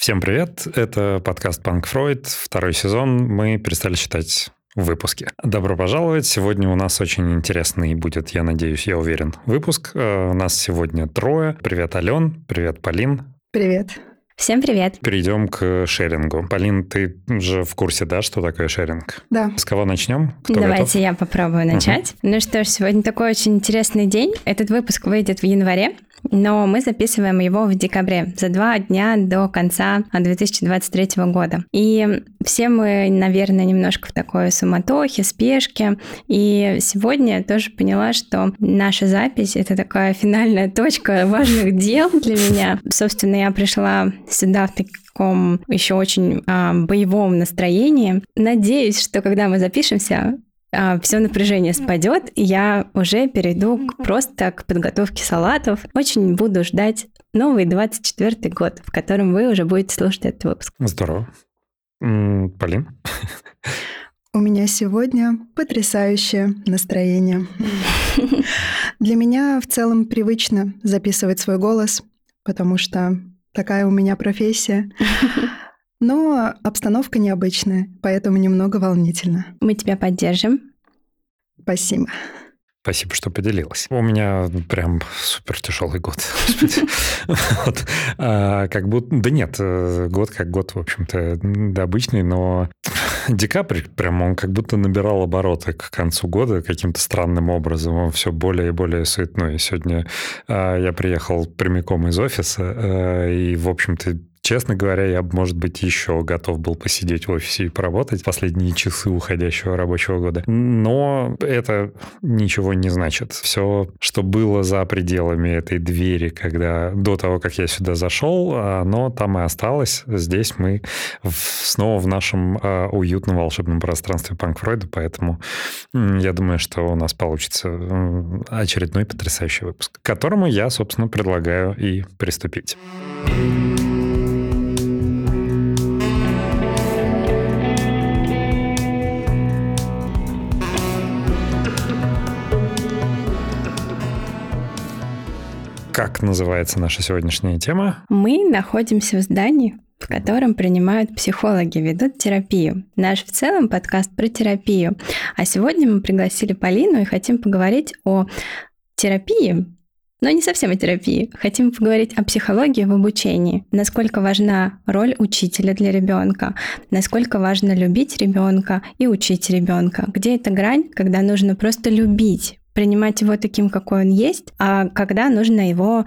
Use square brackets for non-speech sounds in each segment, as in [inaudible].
Всем привет, это подкаст «Панк Фройд», второй сезон, мы перестали считать выпуски. Добро пожаловать. Сегодня у нас очень интересный будет, я надеюсь, я уверен, выпуск. Э, у нас сегодня трое. Привет, Ален. Привет, Полин. Привет. Всем привет. Перейдем к шерингу. Полин, ты же в курсе, да, что такое шеринг? Да. С кого начнем? Кто Давайте готов? я попробую начать. Угу. Ну что ж, сегодня такой очень интересный день. Этот выпуск выйдет в январе но мы записываем его в декабре, за два дня до конца 2023 года. И все мы, наверное, немножко в такой суматохе, спешке. И сегодня я тоже поняла, что наша запись — это такая финальная точка важных дел для меня. Собственно, я пришла сюда в таком еще очень а, боевом настроении. Надеюсь, что когда мы запишемся, все напряжение спадет, и я уже перейду к, просто к подготовке салатов. Очень буду ждать новый 24 год, в котором вы уже будете слушать этот выпуск. Здорово. Полин? У меня сегодня потрясающее настроение. Для меня в целом привычно записывать свой голос, потому что такая у меня профессия. Но обстановка необычная, поэтому немного волнительно. Мы тебя поддержим. Спасибо. Спасибо, что поделилась. У меня прям супер тяжелый год. [laughs] вот. а, как будто, да нет, э, год как год, в общем-то, обычный, но [laughs] декабрь прям он как будто набирал обороты к концу года каким-то странным образом. Он все более и более суетной. Сегодня а, я приехал прямиком из офиса, а, и, в общем-то, Честно говоря, я, может быть, еще готов был посидеть в офисе и поработать последние часы уходящего рабочего года. Но это ничего не значит. Все, что было за пределами этой двери, когда до того, как я сюда зашел, оно там и осталось. Здесь мы в, снова в нашем э, уютном волшебном пространстве Панк Фройда, поэтому я думаю, что у нас получится очередной потрясающий выпуск, к которому я, собственно, предлагаю и приступить. Как называется наша сегодняшняя тема? Мы находимся в здании, в котором принимают психологи, ведут терапию. Наш в целом подкаст про терапию. А сегодня мы пригласили Полину и хотим поговорить о терапии, но не совсем о терапии. Хотим поговорить о психологии в обучении. Насколько важна роль учителя для ребенка, насколько важно любить ребенка и учить ребенка. Где эта грань, когда нужно просто любить принимать его таким, какой он есть, а когда нужно его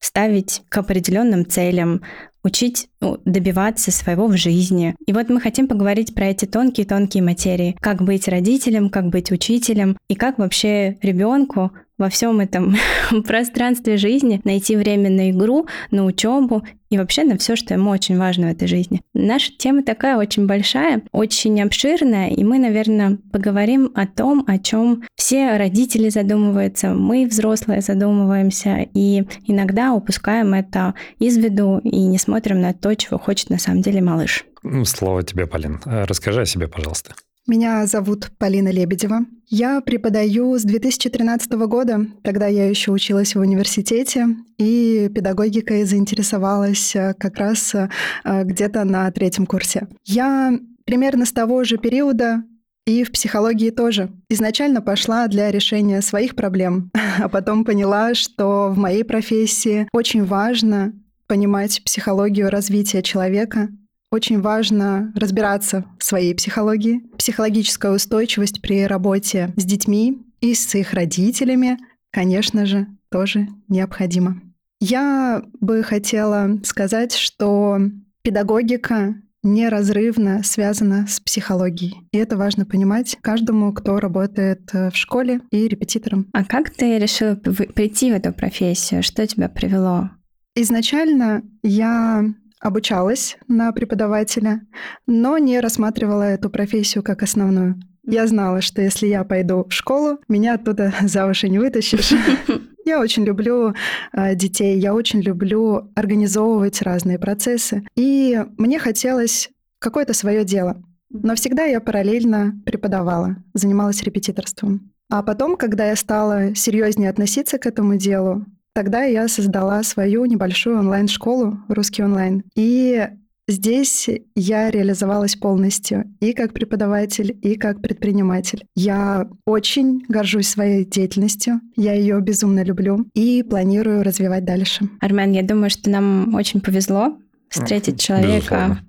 ставить к определенным целям, учить ну, добиваться своего в жизни. И вот мы хотим поговорить про эти тонкие-тонкие материи. Как быть родителем, как быть учителем, и как вообще ребенку во всем этом [laughs] пространстве жизни найти время на игру, на учебу и вообще на все, что ему очень важно в этой жизни. Наша тема такая очень большая, очень обширная, и мы, наверное, поговорим о том, о чем все родители задумываются, мы, взрослые, задумываемся, и иногда упускаем это из виду и не смотрим на то, чего хочет на самом деле малыш. Ну, слово тебе, Полин. Расскажи о себе, пожалуйста. Меня зовут Полина Лебедева. Я преподаю с 2013 года. Тогда я еще училась в университете, и педагогикой заинтересовалась э, как раз э, где-то на третьем курсе. Я примерно с того же периода и в психологии тоже. Изначально пошла для решения своих проблем, [laughs] а потом поняла, что в моей профессии очень важно понимать психологию развития человека, очень важно разбираться в своей психологии. Психологическая устойчивость при работе с детьми и с их родителями, конечно же, тоже необходима. Я бы хотела сказать, что педагогика неразрывно связана с психологией. И это важно понимать каждому, кто работает в школе и репетитором. А как ты решила прийти в эту профессию? Что тебя привело? Изначально я обучалась на преподавателя, но не рассматривала эту профессию как основную. Я знала, что если я пойду в школу, меня оттуда [laughs] за уши не вытащишь. [laughs] Я очень люблю э, детей, я очень люблю организовывать разные процессы. И мне хотелось какое-то свое дело. Но всегда я параллельно преподавала, занималась репетиторством. А потом, когда я стала серьезнее относиться к этому делу, Тогда я создала свою небольшую онлайн-школу «Русский онлайн». И Здесь я реализовалась полностью и как преподаватель, и как предприниматель. Я очень горжусь своей деятельностью, я ее безумно люблю и планирую развивать дальше. Армен, я думаю, что нам очень повезло встретить человека,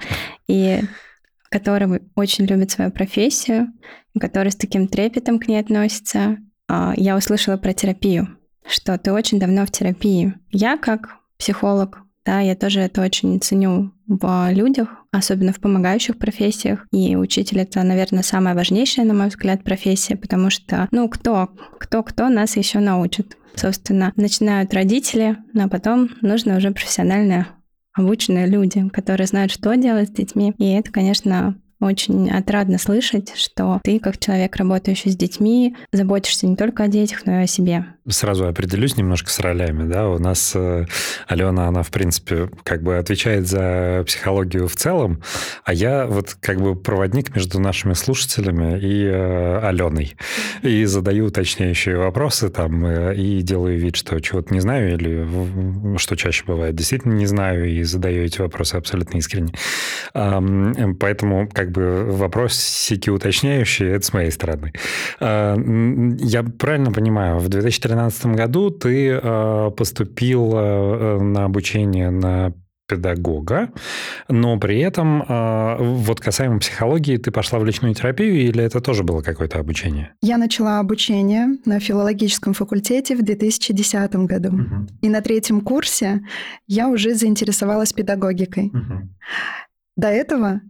и который очень любит свою профессию, который с таким трепетом к ней относится. А, я услышала про терапию, что ты очень давно в терапии. Я как психолог, да, я тоже это очень ценю в людях, особенно в помогающих профессиях. И учитель это, наверное, самая важнейшая, на мой взгляд, профессия, потому что, ну, кто, кто, кто нас еще научит? Собственно, начинают родители, а потом нужно уже профессионально обученные люди, которые знают, что делать с детьми. И это, конечно, очень отрадно слышать, что ты, как человек, работающий с детьми, заботишься не только о детях, но и о себе. Сразу определюсь немножко с ролями. Да? У нас э, Алена, она, в принципе, как бы отвечает за психологию в целом, а я вот как бы проводник между нашими слушателями и э, Аленой. И задаю уточняющие вопросы там, э, и делаю вид, что чего-то не знаю, или что чаще бывает, действительно не знаю, и задаю эти вопросы абсолютно искренне. Поэтому как бы вопросики уточняющие, это с моей стороны. А, я правильно понимаю, в 2013 году ты а, поступил а, на обучение на педагога, но при этом вот касаемо психологии, ты пошла в личную терапию или это тоже было какое-то обучение? Я начала обучение на филологическом факультете в 2010 году. Угу. И на третьем курсе я уже заинтересовалась педагогикой. Угу. До этого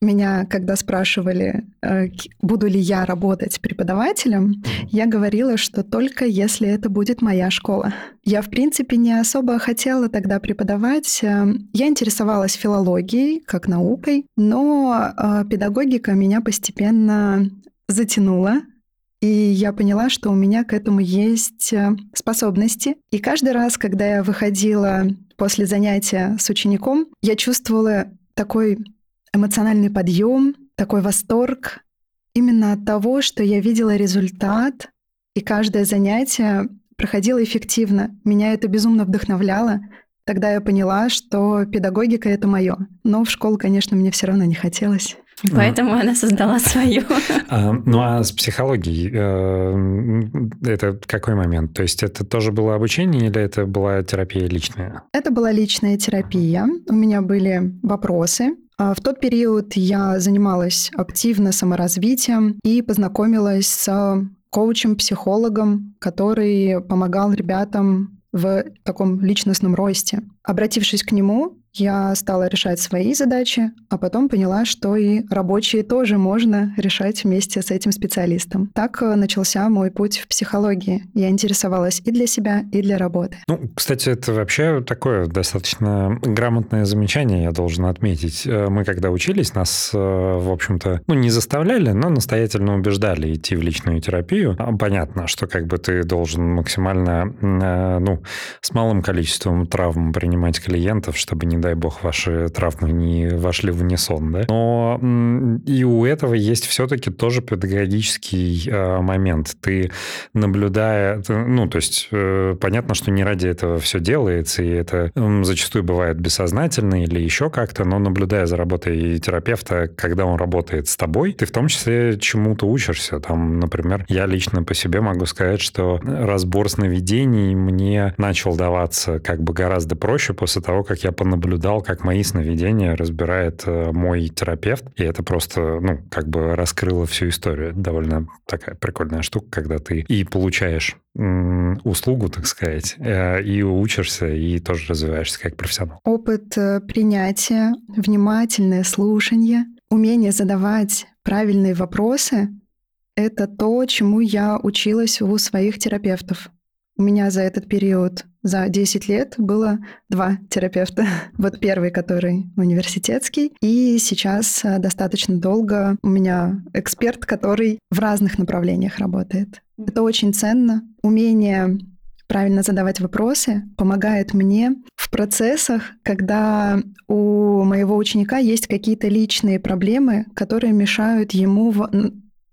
меня, когда спрашивали, э, буду ли я работать преподавателем, я говорила, что только если это будет моя школа. Я, в принципе, не особо хотела тогда преподавать. Э, я интересовалась филологией, как наукой, но э, педагогика меня постепенно затянула, и я поняла, что у меня к этому есть способности. И каждый раз, когда я выходила после занятия с учеником, я чувствовала такой эмоциональный подъем, такой восторг именно от того, что я видела результат, и каждое занятие проходило эффективно. Меня это безумно вдохновляло. Тогда я поняла, что педагогика — это мое. Но в школу, конечно, мне все равно не хотелось. Поэтому а. она создала свою. [laughs] А, ну а с психологией э, это какой момент? То есть это тоже было обучение или это была терапия личная? Это была личная терапия. У меня были вопросы, а в тот период я занималась активно саморазвитием и познакомилась с коучем-психологом, который помогал ребятам в таком личностном росте. Обратившись к нему, я стала решать свои задачи, а потом поняла, что и рабочие тоже можно решать вместе с этим специалистом. Так э, начался мой путь в психологии. Я интересовалась и для себя, и для работы. Ну, кстати, это вообще такое достаточно грамотное замечание, я должен отметить. Э, мы когда учились, нас, э, в общем-то, ну, не заставляли, но настоятельно убеждали идти в личную терапию. А понятно, что как бы ты должен максимально, ну, с малым количеством травм принимать клиентов, чтобы не дай бог, ваши травмы не вошли в унисон, да. Но и у этого есть все-таки тоже педагогический э, момент. Ты наблюдая, ну, то есть э, понятно, что не ради этого все делается, и это зачастую бывает бессознательно или еще как-то, но наблюдая за работой терапевта, когда он работает с тобой, ты в том числе чему-то учишься. Там, например, я лично по себе могу сказать, что разбор сновидений мне начал даваться как бы гораздо проще после того, как я понаблюдал наблюдал, как мои сновидения разбирает э, мой терапевт, и это просто, ну, как бы раскрыло всю историю. Довольно такая прикольная штука, когда ты и получаешь услугу, так сказать, э, и учишься, и тоже развиваешься как профессионал. Опыт э, принятия, внимательное слушание, умение задавать правильные вопросы — это то, чему я училась у своих терапевтов. У меня за этот период, за 10 лет, было два терапевта. [laughs] Вот первый, который университетский, и сейчас э, достаточно долго у меня эксперт, который в разных направлениях работает. Это очень ценно. Умение правильно задавать вопросы помогает мне в процессах, когда у моего ученика есть какие-то личные проблемы, которые мешают ему в,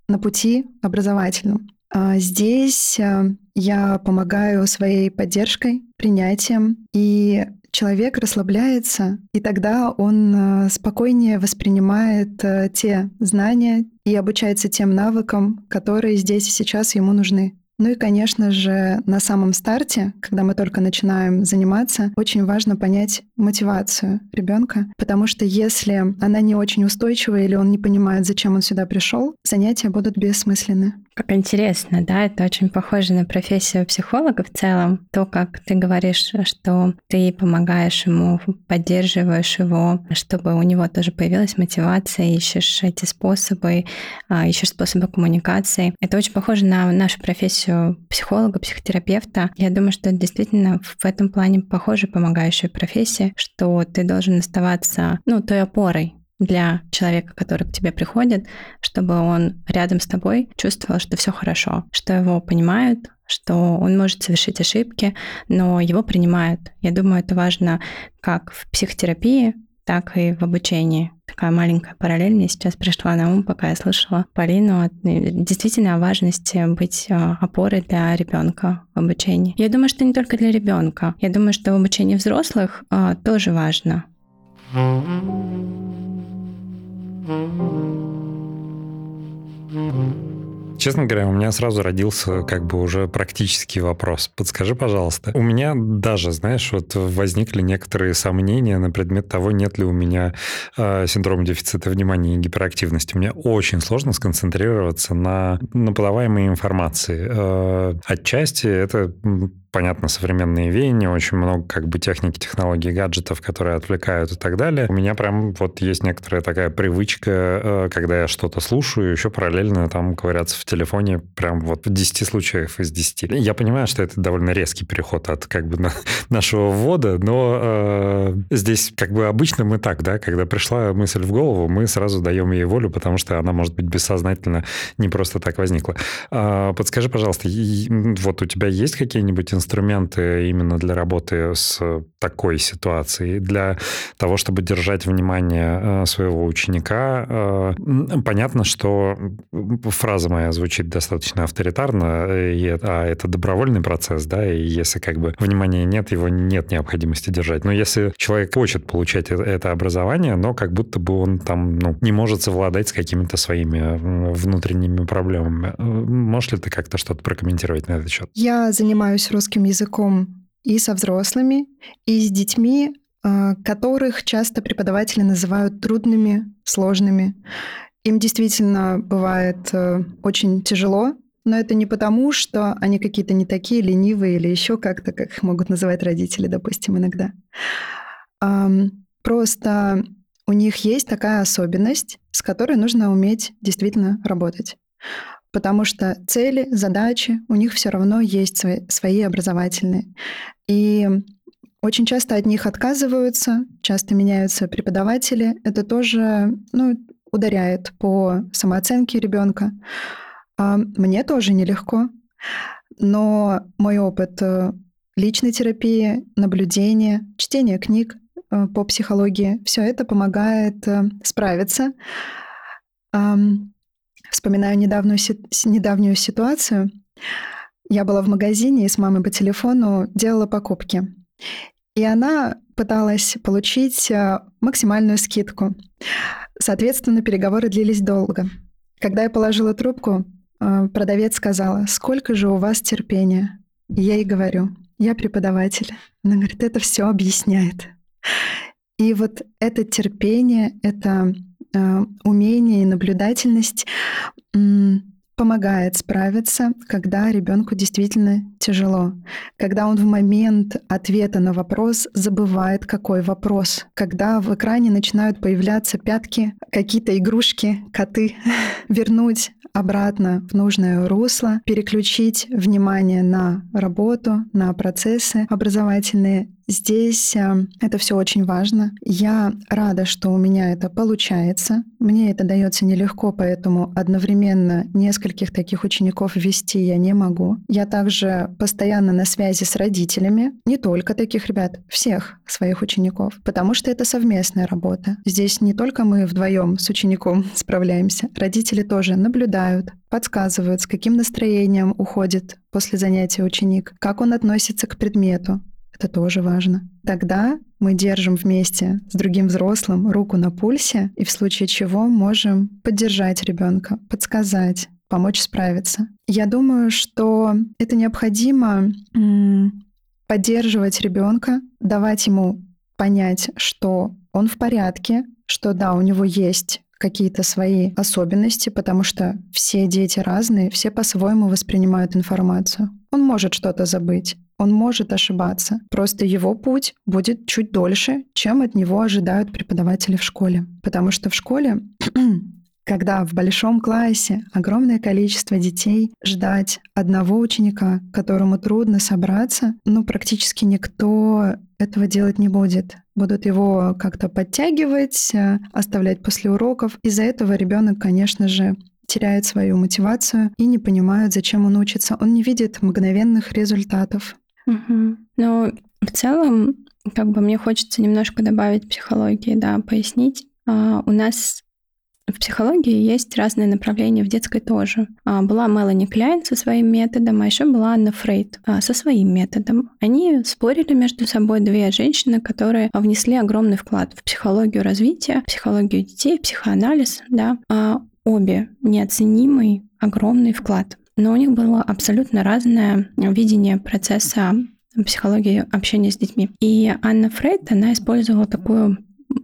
на пути образовательном. А здесь э, я помогаю своей поддержкой, принятием и человек расслабляется, и тогда он э, спокойнее воспринимает э, те знания и обучается тем навыкам, которые здесь и сейчас ему нужны. Ну и, конечно же, на самом старте, когда мы только начинаем заниматься, очень важно понять мотивацию ребенка, потому что если она не очень устойчивая или он не понимает, зачем он сюда пришел, занятия будут бессмысленны. Как интересно, да, это очень похоже на профессию психолога в целом. То, как ты говоришь, что ты помогаешь ему, поддерживаешь его, чтобы у него тоже появилась мотивация, ищешь эти способы, а, ищешь способы коммуникации. Это очень похоже на нашу профессию психолога, психотерапевта. Я думаю, что действительно в этом плане похоже помогающая профессия, что ты должен оставаться, ну, той опорой, для человека, который к тебе приходит, чтобы он рядом с тобой чувствовал, что все хорошо, что его понимают, что он может совершить ошибки, но его принимают. Я думаю, это важно как в психотерапии, так и в обучении. Такая маленькая параллель мне сейчас пришла на ум, пока я слышала Полину. Действительно о важности быть а, опорой для ребенка в обучении. Я думаю, что не только для ребенка. Я думаю, что в обучении взрослых а, тоже важно. Честно говоря, у меня сразу родился как бы уже практический вопрос. Подскажи, пожалуйста, у меня даже, знаешь, вот возникли некоторые сомнения на предмет того, нет ли у меня э, синдрома дефицита внимания и гиперактивности. Мне очень сложно сконцентрироваться на, на подаваемой информации. Э, отчасти это понятно, современные веяния, очень много как бы техники, технологий, гаджетов, которые отвлекают и так далее. У меня прям вот есть некоторая такая привычка, э, когда я что-то слушаю, еще параллельно там ковыряться в телефоне прям вот в 10 случаев из 10. Я понимаю, что это довольно резкий переход от как бы [laughs] нашего ввода, но э, здесь как бы обычно мы так, да, когда пришла мысль в голову, мы сразу даем ей волю, потому что она может быть бессознательно не просто так возникла. Э, подскажи, пожалуйста, вот у тебя есть какие-нибудь инструменты, инструменты именно для работы с такой ситуацией, для того, чтобы держать внимание э, своего ученика. Э, понятно, что фраза моя звучит достаточно авторитарно, а это добровольный процесс, да, и если как бы внимания нет, его нет необходимости держать. Но если человек хочет получать э, это образование, но как будто бы он там ну, не может совладать с какими-то своими внутренними проблемами. Можешь ли ты как-то что-то прокомментировать на этот счет? Я занимаюсь русским русским языком и со взрослыми, и с детьми, а, которых часто преподаватели называют трудными, сложными. Им действительно бывает э, очень тяжело, но это не потому, что они какие-то не такие ленивые или еще как-то, как их могут называть родители, допустим, иногда. Просто у них есть такая особенность, с которой нужно уметь действительно работать потому что цели, задачи у них все равно есть свои, свои образовательные. И очень часто от них отказываются, часто меняются преподаватели. Это тоже ну, ударяет по самооценке ребенка. А мне тоже нелегко, но мой опыт э, личной терапии, наблюдения, чтения книг э, по психологии, все это помогает э, справиться. Вспоминаю недавнюю, недавнюю ситуацию. Я была в магазине и с мамой по телефону делала покупки. И она пыталась получить э, максимальную скидку. Соответственно, переговоры длились долго. Когда я положила трубку, э, продавец сказала, сколько же у вас терпения? И я ей говорю, я преподаватель. Она говорит, это все объясняет. И вот это терпение, это умение и наблюдательность помогает справиться, когда ребенку действительно тяжело, когда он в момент ответа на вопрос забывает, какой вопрос, когда в экране начинают появляться пятки, какие-то игрушки, коты, [laughs] вернуть обратно в нужное русло, переключить внимание на работу, на процессы образовательные Здесь э, это все очень важно. Я рада, что у меня это получается. Мне это дается нелегко, поэтому одновременно нескольких таких учеников вести я не могу. Я также постоянно на связи с родителями, не только таких ребят, всех своих учеников, потому что это совместная работа. Здесь не только мы вдвоем с учеником [laughs] справляемся, родители тоже наблюдают, подсказывают, с каким настроением уходит после занятия ученик, как он относится к предмету, Это тоже важно. Тогда мы держим вместе с другим взрослым руку на пульсе и в случае чего можем поддержать ребенка, подсказать, помочь справиться. Я думаю, что это необходимо поддерживать ребенка, давать ему понять, что он в порядке, что да, у него есть какие-то свои особенности, потому что все дети разные, все по-своему воспринимают информацию. Он может что-то забыть, он может ошибаться. Просто его путь будет чуть дольше, чем от него ожидают преподаватели в школе. Потому что в школе когда в большом классе огромное количество детей, ждать одного ученика, которому трудно собраться, ну, практически никто этого делать не будет. Будут его как-то подтягивать, э, оставлять после уроков. Из-за этого ребенок, конечно же, теряет свою мотивацию и не понимает, зачем он учится. Он не видит мгновенных результатов. Угу. Но в целом, как бы мне хочется немножко добавить психологии, да, пояснить. А, у нас в психологии есть разные направления, в детской тоже. А, была Мелани Кляйн со своим методом, а еще была Анна Фрейд а, со своим методом. Они спорили между собой, две женщины, которые внесли огромный вклад в психологию развития, психологию детей, психоанализ, да, а обе неоценимый огромный вклад. Но у них было абсолютно разное видение процесса психологии общения с детьми. И Анна Фрейд, она использовала такую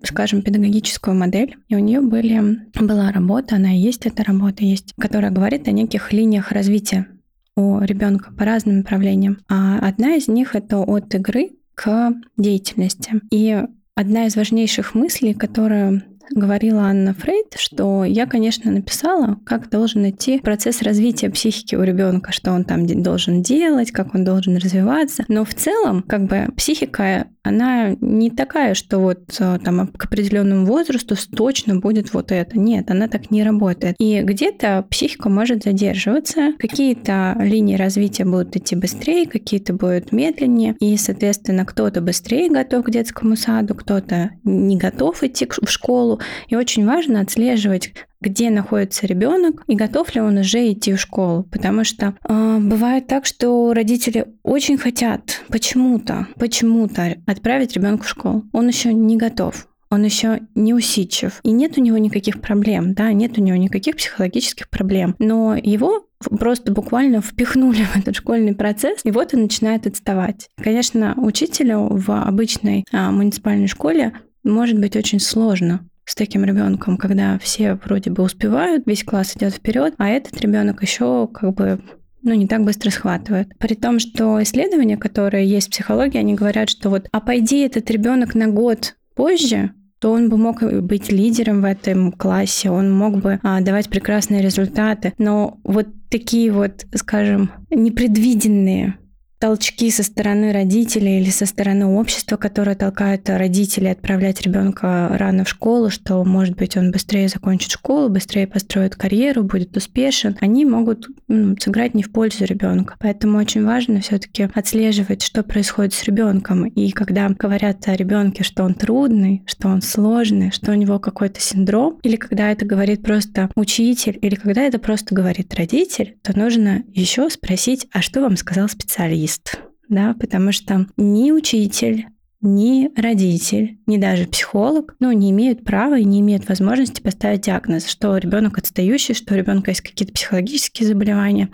скажем, педагогическую модель, и у нее были, была работа, она и есть эта работа, есть, которая говорит о неких линиях развития у ребенка по разным направлениям. А одна из них это от игры к деятельности. И одна из важнейших мыслей, которую говорила Анна Фрейд, что я, конечно, написала, как должен идти процесс развития психики у ребенка, что он там должен делать, как он должен развиваться. Но в целом, как бы психика она не такая, что вот э, там к определенному возрасту точно будет вот это. Нет, она так не работает. И где-то психика может задерживаться, какие-то линии развития будут идти быстрее, какие-то будут медленнее, и, соответственно, кто-то быстрее готов к детскому саду, кто-то не готов идти в школу. И очень важно отслеживать, где находится ребенок и готов ли он уже идти в школу. Потому что э, бывает так, что родители очень хотят почему-то, почему-то отправить ребенка в школу. Он еще не готов он еще не усидчив, и нет у него никаких проблем, да, нет у него никаких психологических проблем, но его просто буквально впихнули [laughs] в этот школьный процесс, и вот он начинает отставать. Конечно, учителю в обычной а, муниципальной школе может быть очень сложно, с таким ребенком, когда все вроде бы успевают, весь класс идет вперед, а этот ребенок еще как бы ну, не так быстро схватывает. При том, что исследования, которые есть в психологии, они говорят, что вот, а пойди этот ребенок на год позже, то он бы мог быть лидером в этом классе, он мог бы а, давать прекрасные результаты. Но вот такие вот, скажем, непредвиденные толчки со стороны родителей или со стороны общества, которое толкает родителей отправлять ребенка рано в школу, что, может быть, он быстрее закончит школу, быстрее построит карьеру, будет успешен, они могут ну, сыграть не в пользу ребенка. Поэтому очень важно все-таки отслеживать, что происходит с ребенком. И когда говорят о ребенке, что он трудный, что он сложный, что у него какой-то синдром, или когда это говорит просто учитель, или когда это просто говорит родитель, то нужно еще спросить, а что вам сказал специалист? Специалист, да, потому что ни учитель, ни родитель, ни даже психолог, ну, не имеют права и не имеют возможности поставить диагноз, что ребенок отстающий, что у ребенка есть какие-то психологические заболевания.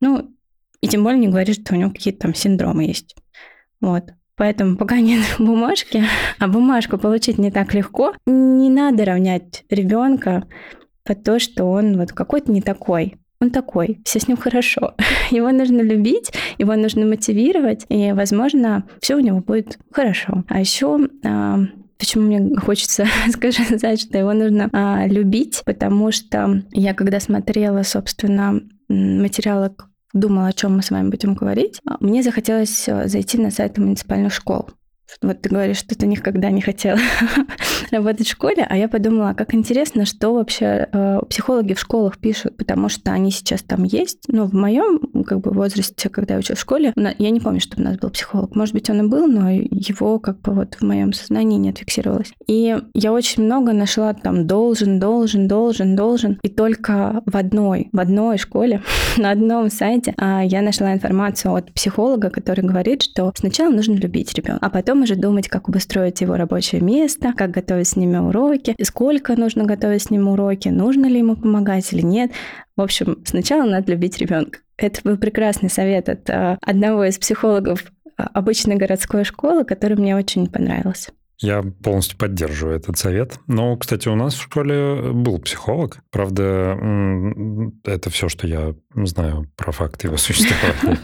Ну, и тем более не говорит, что у него какие-то там синдромы есть. Вот. Поэтому пока нет бумажки, а бумажку получить не так легко, не надо равнять ребенка под то, что он вот какой-то не такой он такой, все с ним хорошо. [laughs] Его нужно любить, его нужно мотивировать, и, возможно, все у него будет хорошо. А еще а, Почему мне хочется [laughs] сказать, что его нужно а, любить, потому что я когда смотрела, собственно, материалы думала, о чем мы с вами будем говорить, а, мне захотелось э, зайти на сайт муниципальных школ. Вот ты говоришь, что ты никогда не хотела [laughs] работать в школе, а я подумала, как интересно, что вообще э, психологи в школах пишут, потому что они сейчас там есть. Но в моем как бы возрасте, когда я училась в школе, я не помню, чтобы у нас был психолог. Может быть, он и был, но его как бы вот в моем сознании не отфиксировалось. И я очень много нашла там должен, должен, должен, должен. И только в одной, в одной школе, [laughs] на одном сайте а, я нашла информацию от психолога, который говорит, что сначала нужно любить ребенка, а потом уже думать, как обустроить его рабочее место, как готовить с ними уроки, сколько нужно готовить с ним уроки, нужно ли ему помогать или нет. В общем, сначала надо любить ребенка. Это был прекрасный совет от а, одного из психологов а, обычной городской школы, который мне очень понравился. Я полностью поддерживаю этот совет. Но, кстати, у нас в школе был психолог. Правда, это все, что я знаю про факт его существования.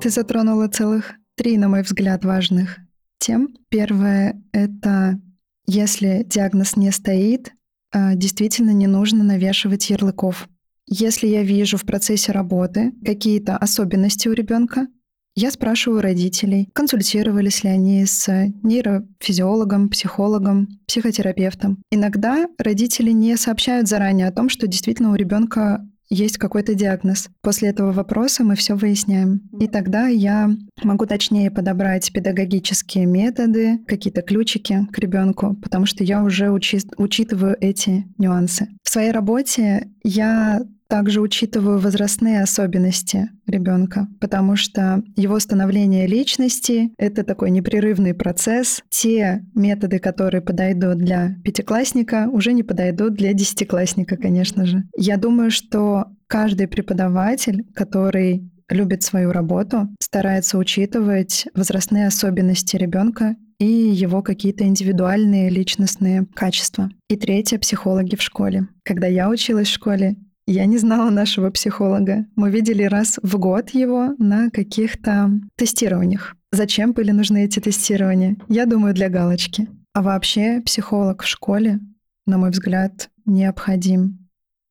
Ты затронула целых три, на мой взгляд, важных тем. Первое — это если диагноз не стоит, а, действительно не нужно навешивать ярлыков. Если я вижу в процессе работы какие-то особенности у ребенка, я спрашиваю родителей, консультировались ли они с нейрофизиологом, психологом, психотерапевтом. Иногда родители не сообщают заранее о том, что действительно у ребенка есть какой-то диагноз. После этого вопроса мы все выясняем. И тогда я могу точнее подобрать педагогические методы, какие-то ключики к ребенку, потому что я уже учи учитываю эти нюансы. В своей работе я также учитываю возрастные особенности ребенка, потому что его становление личности — это такой непрерывный процесс. Те методы, которые подойдут для пятиклассника, уже не подойдут для десятиклассника, конечно же. Я думаю, что каждый преподаватель, который любит свою работу, старается учитывать возрастные особенности ребенка и его какие-то индивидуальные личностные качества. И третье — психологи в школе. Когда я училась в школе, я не знала нашего психолога. Мы видели раз в год его на каких-то тестированиях. Зачем были нужны эти тестирования? Я думаю, для галочки. А вообще психолог в школе, на мой взгляд, необходим,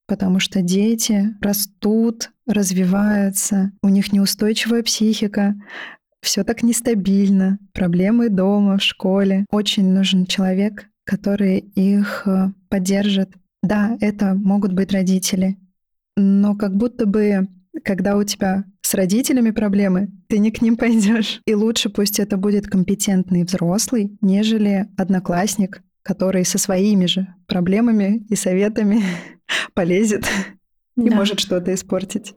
потому что дети растут, развиваются, у них неустойчивая психика, все так нестабильно, проблемы дома, в школе. Очень нужен человек, который их э, поддержит, да, это могут быть родители, но как будто бы, когда у тебя с родителями проблемы, ты не к ним пойдешь. И лучше пусть это будет компетентный взрослый, нежели одноклассник, который со своими же проблемами и советами [laughs] полезет да. и может что-то испортить.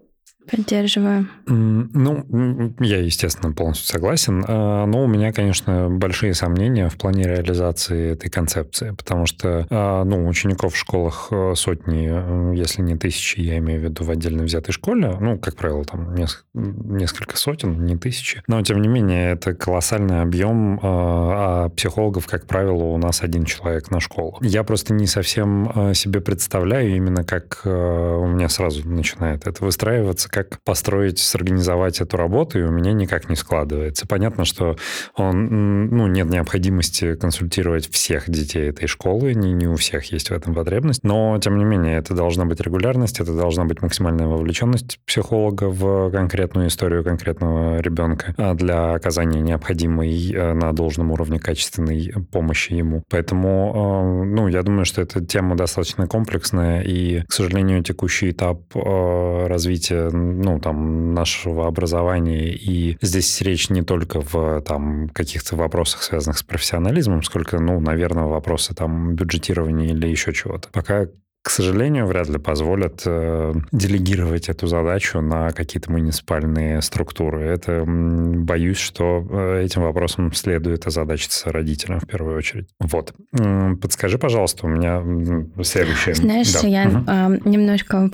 Поддерживаю. Ну, я, естественно, полностью согласен, а, но у меня, конечно, большие сомнения в плане реализации этой концепции, потому что, а, ну, учеников в школах э, сотни, э, если не тысячи, я имею в виду в отдельно взятой школе, ну, как правило, там несколько сотен, не тысячи, но, тем не менее, это колоссальный объем, а, а психологов, как правило, у нас один человек на школу. Я просто не совсем себе представляю именно, как э, у меня сразу начинает это выстраиваться, как построить, сорганизовать эту работу, и у меня никак не складывается. Понятно, что он, ну, нет необходимости консультировать всех детей этой школы, не, не у всех есть в этом потребность, но, тем не менее, это должна быть регулярность, это должна быть максимальная вовлеченность психолога в конкретную историю конкретного ребенка а для оказания необходимой э, на должном уровне качественной помощи ему. Поэтому, э, ну, я думаю, что эта тема достаточно комплексная, и, к сожалению, текущий этап э, развития ну, там, нашего образования. И здесь речь не только в там, каких-то вопросах, связанных с профессионализмом, сколько, ну, наверное, вопросы там бюджетирования или еще чего-то. Пока к сожалению, вряд ли позволят э, делегировать эту задачу на какие-то муниципальные структуры. Это боюсь, что э, этим вопросом следует озадачиться родителям в первую очередь. Вот. Подскажи, пожалуйста, у меня следующее. Знаешь, да. я угу. э, немножко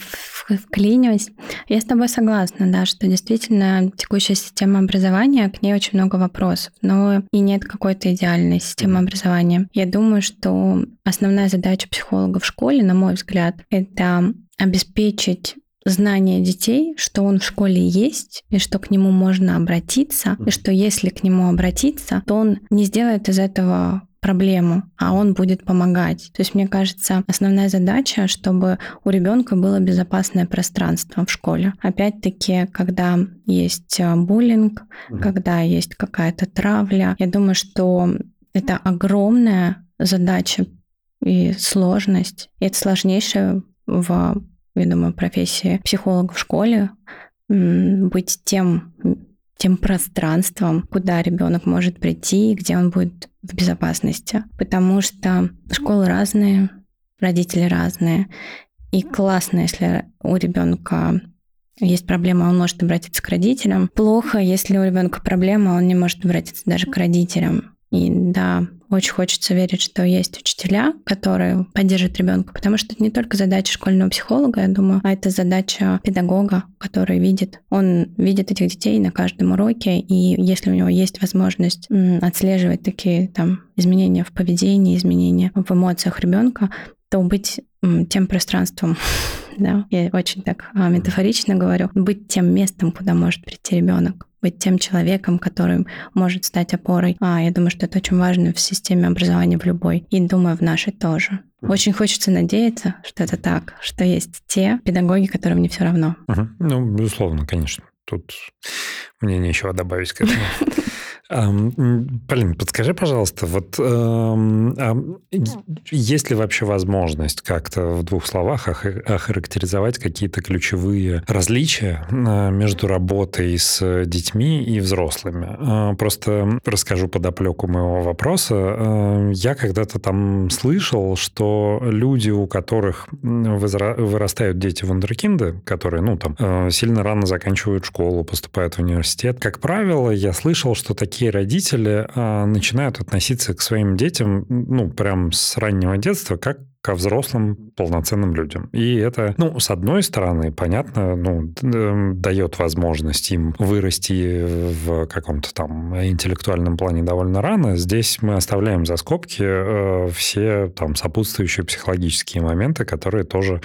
вклинюсь. Я с тобой согласна, да, что действительно текущая система образования, к ней очень много вопросов, но и нет какой-то идеальной системы образования. Я думаю, что основная задача психолога в школе, на мой взгляд, это обеспечить знание детей, что он в школе есть, и что к нему можно обратиться, и что если к нему обратиться, то он не сделает из этого проблему, а он будет помогать. То есть, мне кажется, основная задача, чтобы у ребенка было безопасное пространство в школе. Опять-таки, когда есть э, буллинг, когда есть какая-то травля, я думаю, что это огромная задача и сложность. И это сложнейшее в, я думаю, профессии психолога в школе быть тем тем пространством, куда ребенок может прийти, где он будет в безопасности. Потому что школы разные, родители разные. И классно, если у ребенка есть проблема, он может обратиться к родителям. Плохо, если у ребенка проблема, он не может обратиться даже к родителям. И да, очень хочется верить, что есть учителя, которые поддержат ребенка, потому что это не только задача школьного психолога, я думаю, а это задача педагога, который видит. Он видит этих детей на каждом уроке, и если у него есть возможность отслеживать такие там изменения в поведении, изменения в эмоциях ребенка, то быть тем пространством, да, я очень так а, метафорично говорю, быть тем местом, куда может прийти ребенок, быть тем человеком, который может стать опорой. А, я думаю, что это очень важно в системе образования в любой. И думаю, в нашей тоже. Очень хочется надеяться, что это так, что есть те педагоги, которым не все равно. Угу. Ну, безусловно, конечно. Тут мне нечего добавить к этому. [laughs] Полин, подскажи, пожалуйста, вот есть ли вообще возможность как-то в двух словах охарактеризовать какие-то ключевые различия а, между работой с детьми и взрослыми? А, просто расскажу подоплеку моего вопроса. Я когда-то там слышал, что люди, у которых вырастают дети вундеркинды, которые, ну, там, э, сильно рано заканчивают школу, поступают в университет, как правило, я слышал, что такие такие родители а, начинают относиться к своим детям, ну, прям с раннего детства, как ко взрослым полноценным людям. И это, ну, с одной стороны, понятно, ну, эм, дает возможность им вырасти в каком-то там интеллектуальном плане довольно рано. Здесь мы оставляем за скобки э, все там сопутствующие психологические моменты, которые тоже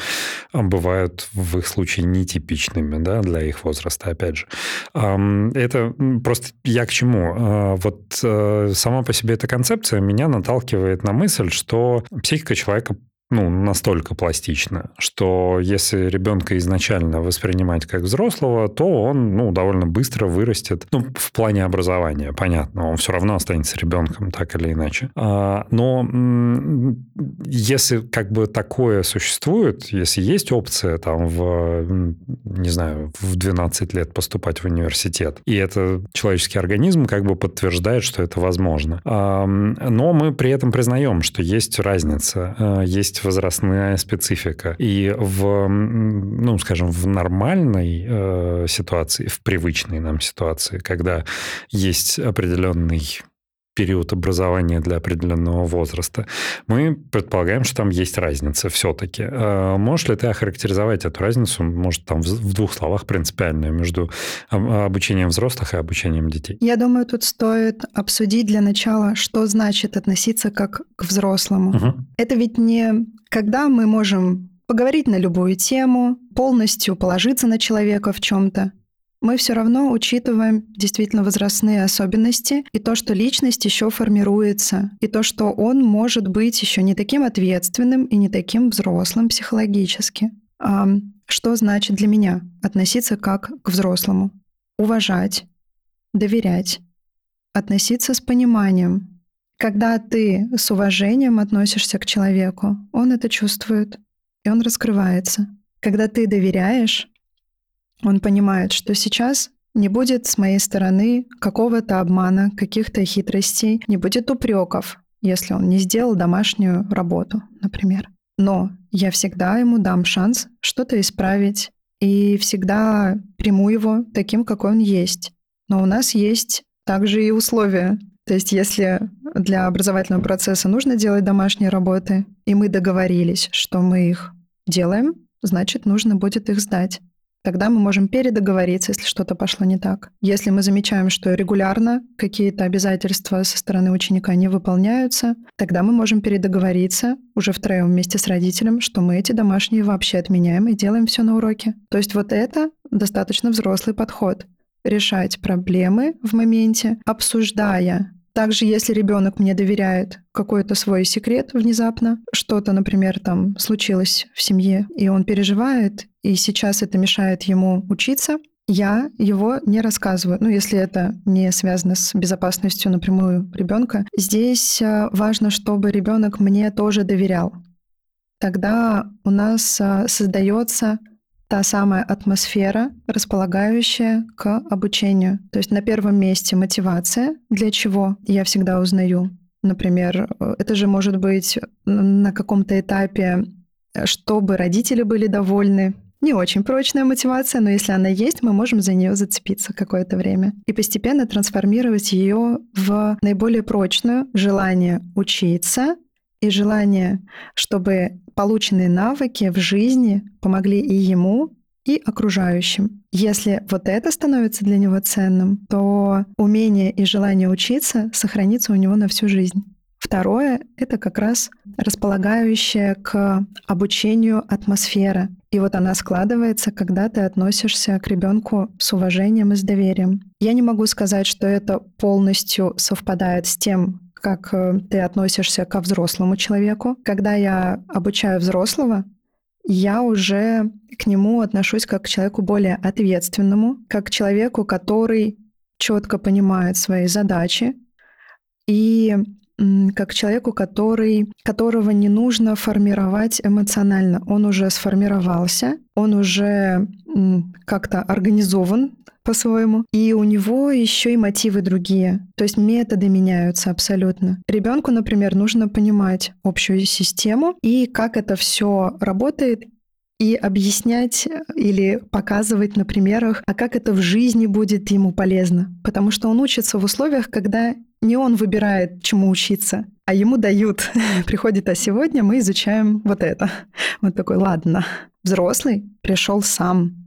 бывают в их случае нетипичными, да, для их возраста, опять же. Это просто я к чему? Э, вот э, сама по себе эта концепция меня наталкивает на мысль, что психика человека ну, настолько пластично, что если ребенка изначально воспринимать как взрослого, то он, ну, довольно быстро вырастет, ну, в плане образования, понятно, он все равно останется ребенком, так или иначе. А, но если как бы такое существует, если есть опция там в, не знаю, в 12 лет поступать в университет, и это человеческий организм как бы подтверждает, что это возможно. Но мы при этом признаем, что есть разница, а, есть есть возрастная специфика. И в, ну, скажем, в нормальной э, ситуации, в привычной нам ситуации, когда есть определенный период образования для определенного возраста, мы предполагаем, что там есть разница все-таки. А можешь ли ты охарактеризовать эту разницу, может, там в двух словах принципиальную между обучением взрослых и обучением детей? Я думаю, тут стоит обсудить для начала, что значит относиться как к взрослому. Угу. Это ведь не когда мы можем поговорить на любую тему, полностью положиться на человека в чем-то мы все равно учитываем действительно возрастные особенности и то, что личность еще формируется, и то, что он может быть еще не таким ответственным и не таким взрослым психологически. А что значит для меня относиться как к взрослому? Уважать, доверять, относиться с пониманием. Когда ты с уважением относишься к человеку, он это чувствует, и он раскрывается. Когда ты доверяешь, он понимает, что сейчас не будет с моей стороны какого-то обмана, каких-то хитростей, не будет упреков, если он не сделал домашнюю работу, например. Но я всегда ему дам шанс что-то исправить и всегда приму его таким, какой он есть. Но у нас есть также и условия. То есть если для образовательного процесса нужно делать домашние работы, и мы договорились, что мы их делаем, значит, нужно будет их сдать. Тогда мы можем передоговориться, если что-то пошло не так. Если мы замечаем, что регулярно какие-то обязательства со стороны ученика не выполняются, тогда мы можем передоговориться уже втроем вместе с родителем, что мы эти домашние вообще отменяем и делаем все на уроке. То есть вот это достаточно взрослый подход решать проблемы в моменте, обсуждая также, если ребенок мне доверяет какой-то свой секрет внезапно, что-то, например, там случилось в семье, и он переживает, и сейчас это мешает ему учиться, Я его не рассказываю. Ну, если это не связано с безопасностью напрямую ребенка. Здесь э, важно, чтобы ребенок мне тоже доверял. Тогда у нас э, создается та самая атмосфера, располагающая к обучению. То есть на первом месте мотивация, для чего я всегда узнаю. Например, э, это же может быть на каком-то этапе, чтобы родители были довольны, не очень прочная мотивация, но если она есть, мы можем за нее зацепиться какое-то время и постепенно трансформировать ее в наиболее прочную желание учиться и желание, чтобы полученные навыки в жизни помогли и ему, и окружающим. Если вот это становится для него ценным, то умение и желание учиться сохранится у него на всю жизнь. Второе — это как раз располагающая к обучению атмосфера. И вот она складывается, когда ты относишься к ребенку с уважением и с доверием. Я не могу сказать, что это полностью совпадает с тем, как э, ты относишься ко взрослому человеку. Когда я обучаю взрослого, я уже к нему отношусь как к человеку более ответственному, как к человеку, который четко понимает свои задачи и как человеку, который, которого не нужно формировать эмоционально. Он уже сформировался, он уже как-то организован по-своему, и у него еще и мотивы другие. То есть методы меняются абсолютно. Ребенку, например, нужно понимать общую систему и как это все работает, и объяснять или показывать на примерах, а как это в жизни будет ему полезно. Потому что он учится в условиях, когда не он выбирает, чему учиться, а ему дают. [laughs] Приходит, а сегодня мы изучаем вот это. [laughs] Он такой, ладно. Взрослый пришел сам.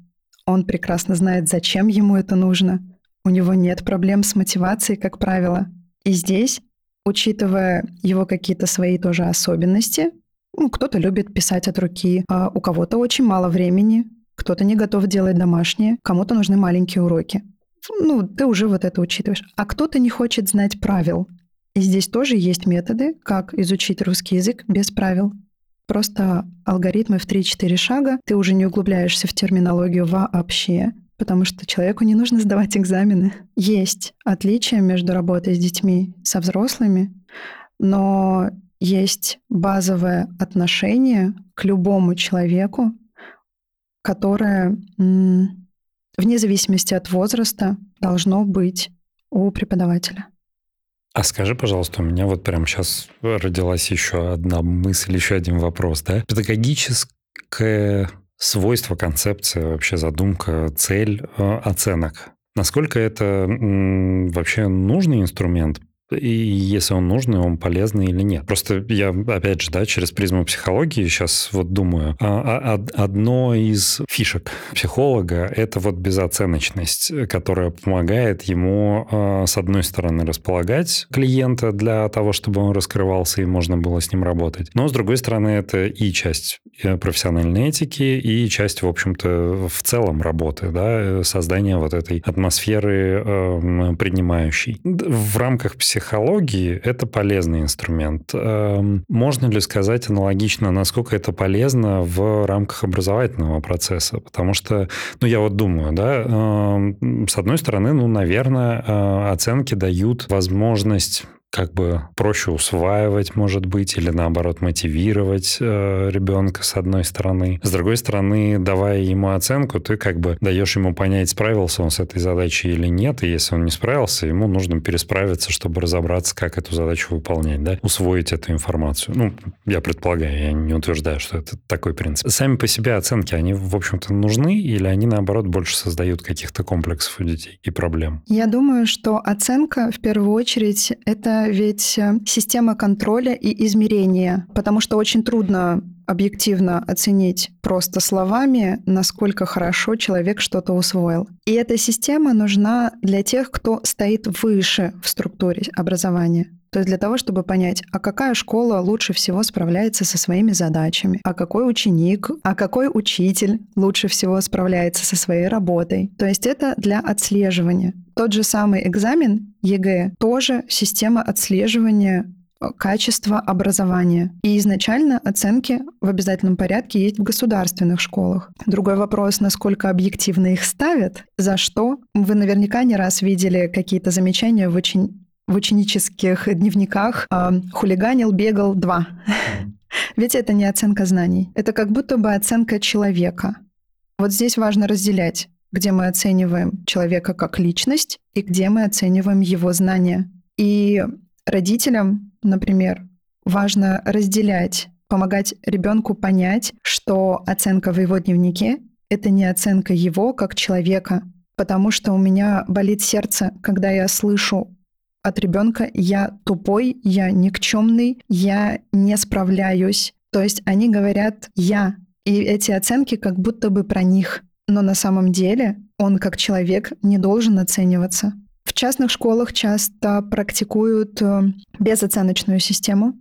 Он прекрасно знает, зачем ему это нужно. У него нет проблем с мотивацией, как правило. И здесь, учитывая его какие-то свои тоже особенности, ну, кто-то любит писать от руки, а у кого-то очень мало времени, кто-то не готов делать домашнее, кому-то нужны маленькие уроки ну, ты уже вот это учитываешь. А кто-то не хочет знать правил. И здесь тоже есть методы, как изучить русский язык без правил. Просто алгоритмы в 3-4 шага, ты уже не углубляешься в терминологию вообще, потому что человеку не нужно сдавать экзамены. Есть отличия между работой с детьми со взрослыми, но есть базовое отношение к любому человеку, которое вне зависимости от возраста, должно быть у преподавателя. А скажи, пожалуйста, у меня вот прямо сейчас родилась еще одна мысль, еще один вопрос, да? Педагогическое свойство, концепция, вообще задумка, цель э, оценок. Насколько это вообще нужный инструмент и если он нужный, он полезный или нет. Просто я, опять же, да, через призму психологии сейчас вот думаю, а, а, одно из фишек психолога – это вот безоценочность, которая помогает ему, а, с одной стороны, располагать клиента для того, чтобы он раскрывался и можно было с ним работать. Но, с другой стороны, это и часть э, профессиональной этики, и часть, в общем-то, в целом работы, да, создания вот этой атмосферы э, принимающей. В рамках психологии психологии это полезный инструмент. Эм, можно ли сказать аналогично, насколько это полезно в рамках образовательного процесса? Потому что, ну, я вот думаю, да, эм, с одной стороны, ну, наверное, э, оценки дают возможность как бы проще усваивать, может быть, или наоборот мотивировать э, ребенка с одной стороны. С другой стороны, давая ему оценку, ты как бы даешь ему понять, справился он с этой задачей или нет, и если он не справился, ему нужно пересправиться, чтобы разобраться, как эту задачу выполнять, да, усвоить эту информацию. Ну, я предполагаю, я не утверждаю, что это такой принцип. Сами по себе оценки, они, в общем-то, нужны, или они, наоборот, больше создают каких-то комплексов у детей и проблем? Я думаю, что оценка, в первую очередь, это ведь э, система контроля и измерения, потому что очень трудно объективно оценить просто словами, насколько хорошо человек что-то усвоил. И эта система нужна для тех, кто стоит выше в структуре образования. То есть для того, чтобы понять, а какая школа лучше всего справляется со своими задачами, а какой ученик, а какой учитель лучше всего справляется со своей работой. То есть это для отслеживания. Тот же самый экзамен ЕГЭ тоже система отслеживания качество образования. И изначально оценки в обязательном порядке есть в государственных школах. Другой вопрос, насколько объективно их ставят, за что. Вы наверняка не раз видели какие-то замечания в очень в ученических дневниках э, хулиганил, бегал два. Ведь это не оценка знаний. Это как будто бы оценка человека. Вот здесь важно разделять, где мы оцениваем человека как личность и где мы оцениваем его знания. И родителям, например, важно разделять, помогать ребенку понять, что оценка в его дневнике — это не оценка его как человека, потому что у меня болит сердце, когда я слышу от ребенка я тупой, я никчемный, я не справляюсь. То есть они говорят я, и эти оценки как будто бы про них. Но на самом деле он как человек не должен оцениваться. В частных школах часто практикуют э, безоценочную систему.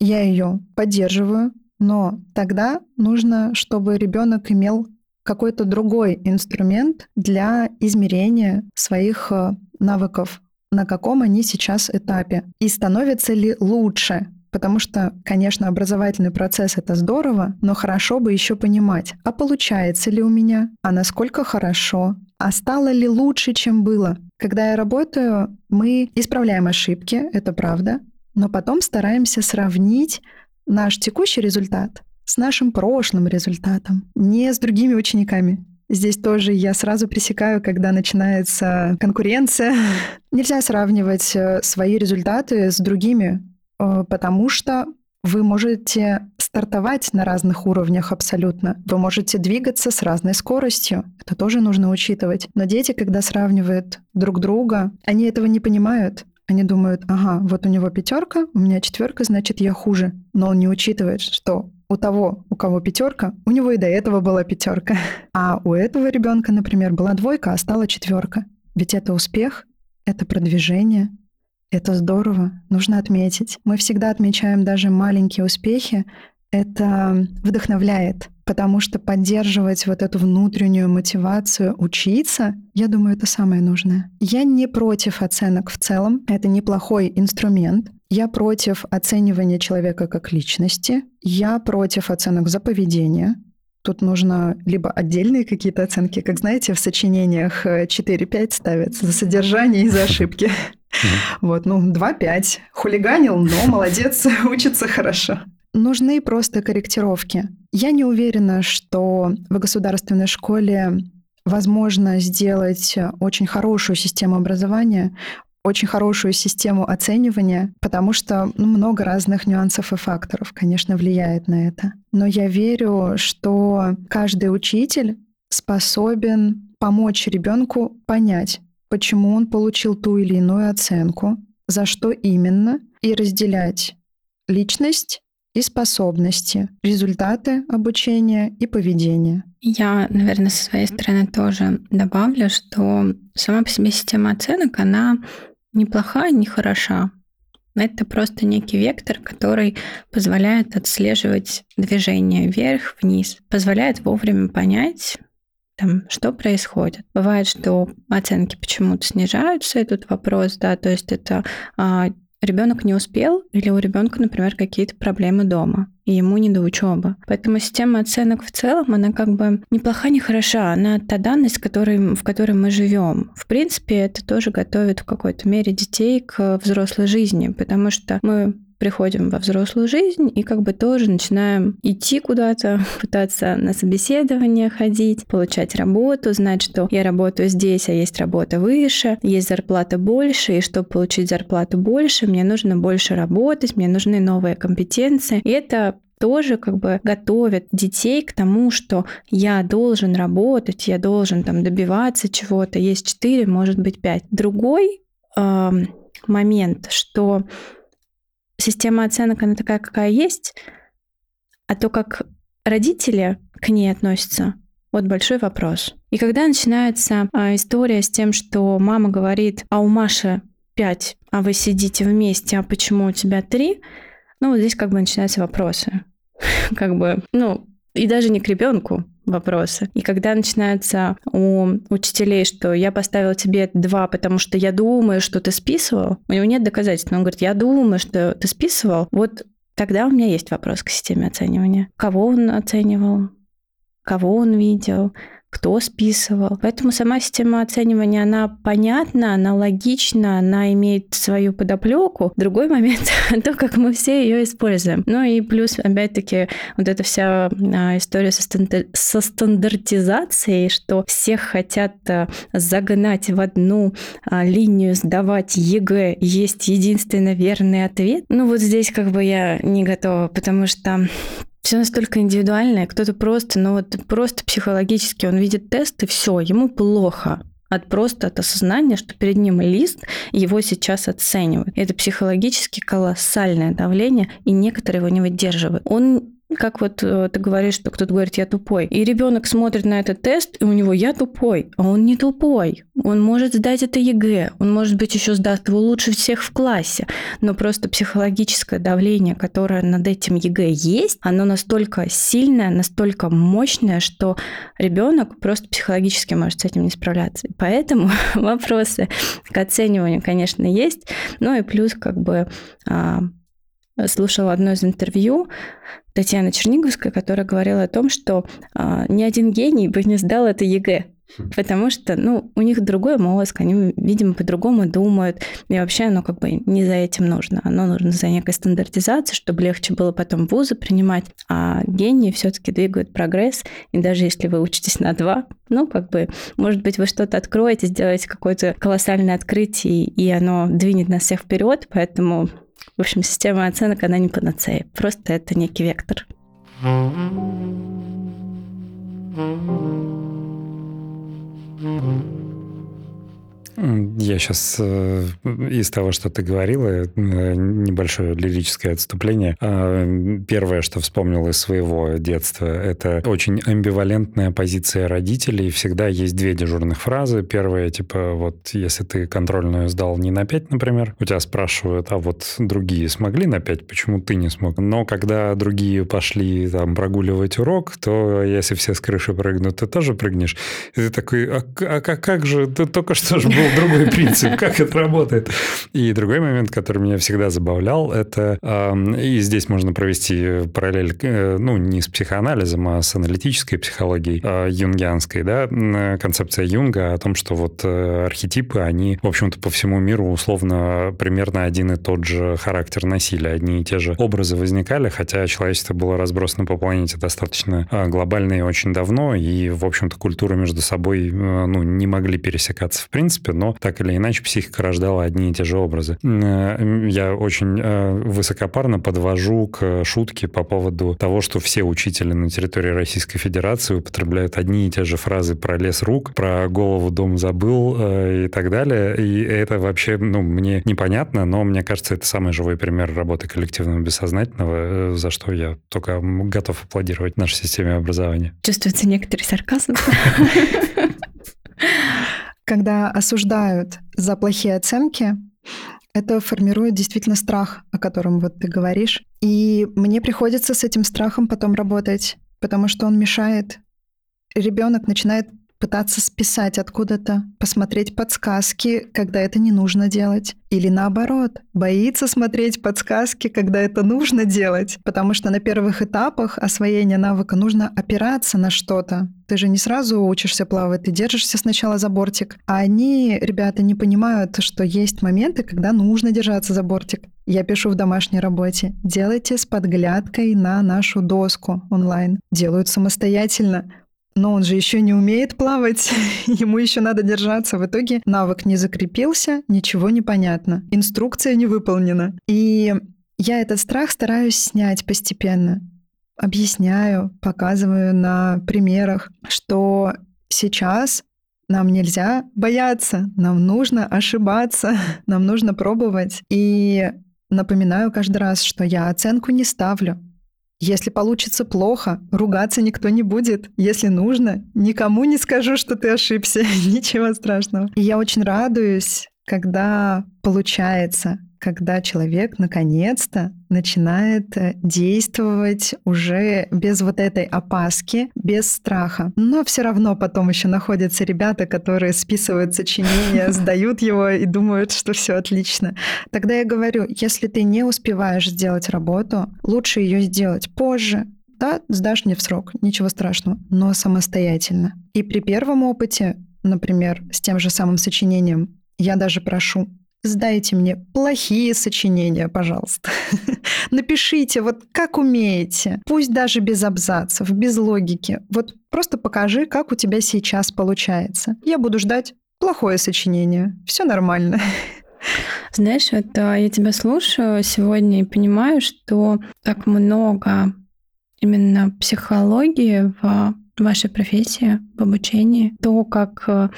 Я ее поддерживаю, но тогда нужно, чтобы ребенок имел какой-то другой инструмент для измерения своих э, навыков, на каком они сейчас этапе. И становится ли лучше Потому что, конечно, образовательный процесс — это здорово, но хорошо бы еще понимать, а получается ли у меня, а насколько хорошо, а стало ли лучше, чем было. Когда я работаю, мы исправляем ошибки, это правда, но потом стараемся сравнить наш текущий результат с нашим прошлым результатом, не с другими учениками. Здесь тоже я сразу пресекаю, когда начинается конкуренция. [laughs] Нельзя сравнивать э, свои результаты с другими Э, потому что вы можете стартовать на разных уровнях абсолютно. Вы можете двигаться с разной скоростью. Это тоже нужно учитывать. Но дети, когда сравнивают друг друга, они этого не понимают. Они думают, ага, вот у него пятерка, у меня четверка, значит, я хуже. Но он не учитывает, что у того, у кого пятерка, у него и до этого была пятерка. А у этого ребенка, например, была двойка, а стала четверка. Ведь это успех, это продвижение, это здорово, нужно отметить. Мы всегда отмечаем даже маленькие успехи. Это вдохновляет, потому что поддерживать вот эту внутреннюю мотивацию учиться, я думаю, это самое нужное. Я не против оценок в целом, это неплохой инструмент. Я против оценивания человека как личности. Я против оценок за поведение. Тут нужно либо отдельные какие-то оценки, как знаете, в сочинениях 4-5 э, ставятся за содержание и за ошибки. Вот, ну, 2-5. Хулиганил, но [laughs] молодец, [laughs] учится хорошо. Нужны просто корректировки. Я не уверена, что в государственной школе возможно сделать очень хорошую систему образования, очень хорошую систему оценивания, потому что ну, много разных нюансов и факторов, конечно, влияет на это. Но я верю, что каждый учитель способен помочь ребенку понять, почему он получил ту или иную оценку, за что именно, и разделять личность и способности, результаты обучения и поведения. Я, наверное, со своей стороны тоже добавлю, что сама по себе система оценок, она неплохая, не хороша. Это просто некий вектор, который позволяет отслеживать движение вверх-вниз, позволяет вовремя понять, там, что происходит. Бывает, что оценки почему-то снижаются, этот вопрос, да, то есть это а, ребенок не успел или у ребенка, например, какие-то проблемы дома, и ему не до учебы. Поэтому система оценок в целом, она как бы неплоха, не хороша, она та данность, которой, в которой мы живем. В принципе, это тоже готовит в какой-то мере детей к взрослой жизни, потому что мы приходим во взрослую жизнь и как бы тоже начинаем идти куда-то, [laughs] пытаться на собеседование ходить, получать работу, знать, что я работаю здесь, а есть работа выше, есть зарплата больше, и чтобы получить зарплату больше, мне нужно больше работать, мне нужны новые компетенции. И это тоже как бы готовят детей к тому, что я должен работать, я должен там добиваться чего-то. Есть четыре, может быть пять. Другой э, момент, что система оценок, она такая, какая есть, а то, как родители к ней относятся, вот большой вопрос. И когда начинается а, история с тем, что мама говорит, а у Маши пять, а вы сидите вместе, а почему у тебя три? Ну, вот здесь как бы начинаются вопросы. [laughs] Как бы, ну, и даже не к ребенку, вопросы. И когда начинается у учителей, что я поставила тебе два, потому что я думаю, что ты списывал, у него нет доказательств. Но он говорит, я думаю, что ты списывал. Вот тогда у меня есть вопрос к системе оценивания. Кого он оценивал? Кого он видел? Кто списывал. Поэтому сама система оценивания, она понятна, она логична, она имеет свою подоплеку. Другой момент [laughs] — то, как мы все ее используем. Ну и плюс, опять-таки, вот эта вся а, история со, стандар... со стандартизацией, что всех хотят а, загнать в одну а, линию, сдавать ЕГЭ, есть единственно верный ответ. Ну вот здесь как бы я не готова, потому что все настолько индивидуальное. Кто-то просто, ну вот просто психологически он видит тест и все, ему плохо от просто от осознания, что перед ним лист, его сейчас оценивают. Это психологически колоссальное давление, и некоторые его не выдерживают. Он как вот э, ты говоришь, что кто-то говорит, я тупой. И ребенок смотрит на этот тест, и у него я тупой, а он не тупой. Он может сдать это ЕГЭ, он, может быть, еще сдаст его лучше всех в классе. Но просто психологическое давление, которое над этим ЕГЭ есть, оно настолько сильное, настолько мощное, что ребенок просто психологически может с этим не справляться. Поэтому [laughs] вопросы к оцениванию, конечно, есть. Ну и плюс как бы а, слушала одно из интервью Татьяны Черниговской, которая говорила о том, что э, ни один гений бы не сдал это ЕГЭ. Хм. Потому что, ну, у них другой мозг, они, видимо, по-другому думают, и вообще оно как бы не за этим нужно. Оно нужно за некой стандартизацией, чтобы легче было потом вузы принимать. А гении все-таки двигают прогресс, и даже если вы учитесь на два, ну, как бы, может быть, вы что-то откроете, сделаете какое-то колоссальное открытие, и оно двинет нас всех вперед, поэтому в общем, система оценок, она не панацея. Просто это некий вектор. Mm-hmm. Я сейчас э, из того, что ты говорила, э, небольшое лирическое отступление. А, первое, что вспомнил из своего детства, это очень амбивалентная позиция родителей. Всегда есть две дежурных фразы. Первая, типа, вот если ты контрольную сдал не на 5, например, у тебя спрашивают, а вот другие смогли на 5, почему ты не смог? Но когда другие пошли там прогуливать урок, то если все с крыши прыгнут, ты тоже прыгнешь. И ты такой, а, а, а как же, ты только что же был [laughs] был другой принцип, как это работает. И другой момент, который меня всегда забавлял, это, и здесь можно провести параллель, э, ну, не с психоанализом, а с аналитической психологией а, юнгианской, да, концепция Юнга о том, что вот э, архетипы, они, в общем-то, по всему миру условно примерно один и тот же характер насилия, одни и те же образы возникали, хотя человечество было разбросано по планете достаточно глобально и очень давно, и, в общем-то, культуры между собой, э, ну, не могли пересекаться в принципе, но так или иначе психика рождала одни и те же образы. Э, я очень э, высокопарно подвожу к шутке по поводу того, что все учители на территории Российской Федерации употребляют одни и те же фразы про лес рук, про голову дом забыл э, и так далее. И это вообще, ну, мне непонятно, но мне кажется, это самый живой пример работы коллективного бессознательного, за что я только готов аплодировать нашей системе образования. Чувствуется некоторый сарказм. [laughs] Когда осуждают за плохие оценки, это формирует действительно страх, о котором вот ты говоришь. И мне приходится с этим страхом потом работать, потому что он мешает. Ребенок начинает пытаться списать откуда-то, посмотреть подсказки, когда это не нужно делать. Или наоборот, боится смотреть подсказки, когда это нужно делать. Потому что на первых этапах освоения навыка нужно опираться на что-то. Ты же не сразу учишься плавать, ты держишься сначала за бортик. А они, ребята, не понимают, что есть моменты, когда нужно держаться за бортик. Я пишу в домашней работе. Делайте с подглядкой на нашу доску онлайн. Делают самостоятельно но он же еще не умеет плавать, [laughs] ему еще надо держаться. В итоге навык не закрепился, ничего не понятно, инструкция не выполнена. И я этот страх стараюсь снять постепенно. Объясняю, показываю на примерах, что сейчас нам нельзя бояться, нам нужно ошибаться, [laughs] нам нужно пробовать. И напоминаю каждый раз, что я оценку не ставлю. Если получится плохо, ругаться никто не будет. Если нужно, никому не скажу, что ты ошибся. [laughs] Ничего страшного. И я очень радуюсь, когда получается, когда человек наконец-то начинает э, действовать уже без вот этой опаски, без страха. Но все равно потом еще находятся ребята, которые списывают сочинение, [laughs] сдают его и думают, что все отлично. Тогда я говорю, если ты не успеваешь сделать работу, лучше ее сделать позже, да, сдашь мне в срок, ничего страшного, но самостоятельно. И при первом опыте, например, с тем же самым сочинением, я даже прошу, сдайте мне плохие сочинения, пожалуйста. [laughs] Напишите вот как умеете. Пусть даже без абзацев, без логики. Вот просто покажи, как у тебя сейчас получается. Я буду ждать плохое сочинение. Все нормально. [laughs] Знаешь, вот а, я тебя слушаю сегодня и понимаю, что так много именно психологии в вашей профессии, в обучении, то, как э,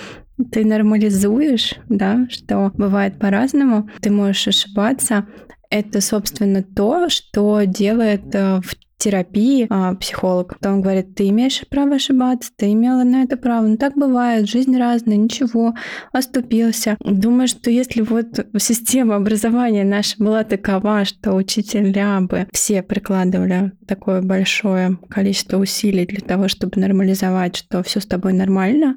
ты нормализуешь, да, что бывает по-разному, ты можешь ошибаться. Это, собственно, то, что делает э, в терапии а, психолог. Потом говорит, ты имеешь право ошибаться, ты имела на это право. Ну так бывает, жизнь разная, ничего, оступился. Думаю, что если вот система образования наша была такова, что учителя бы все прикладывали такое большое количество усилий для того, чтобы нормализовать, что все с тобой нормально,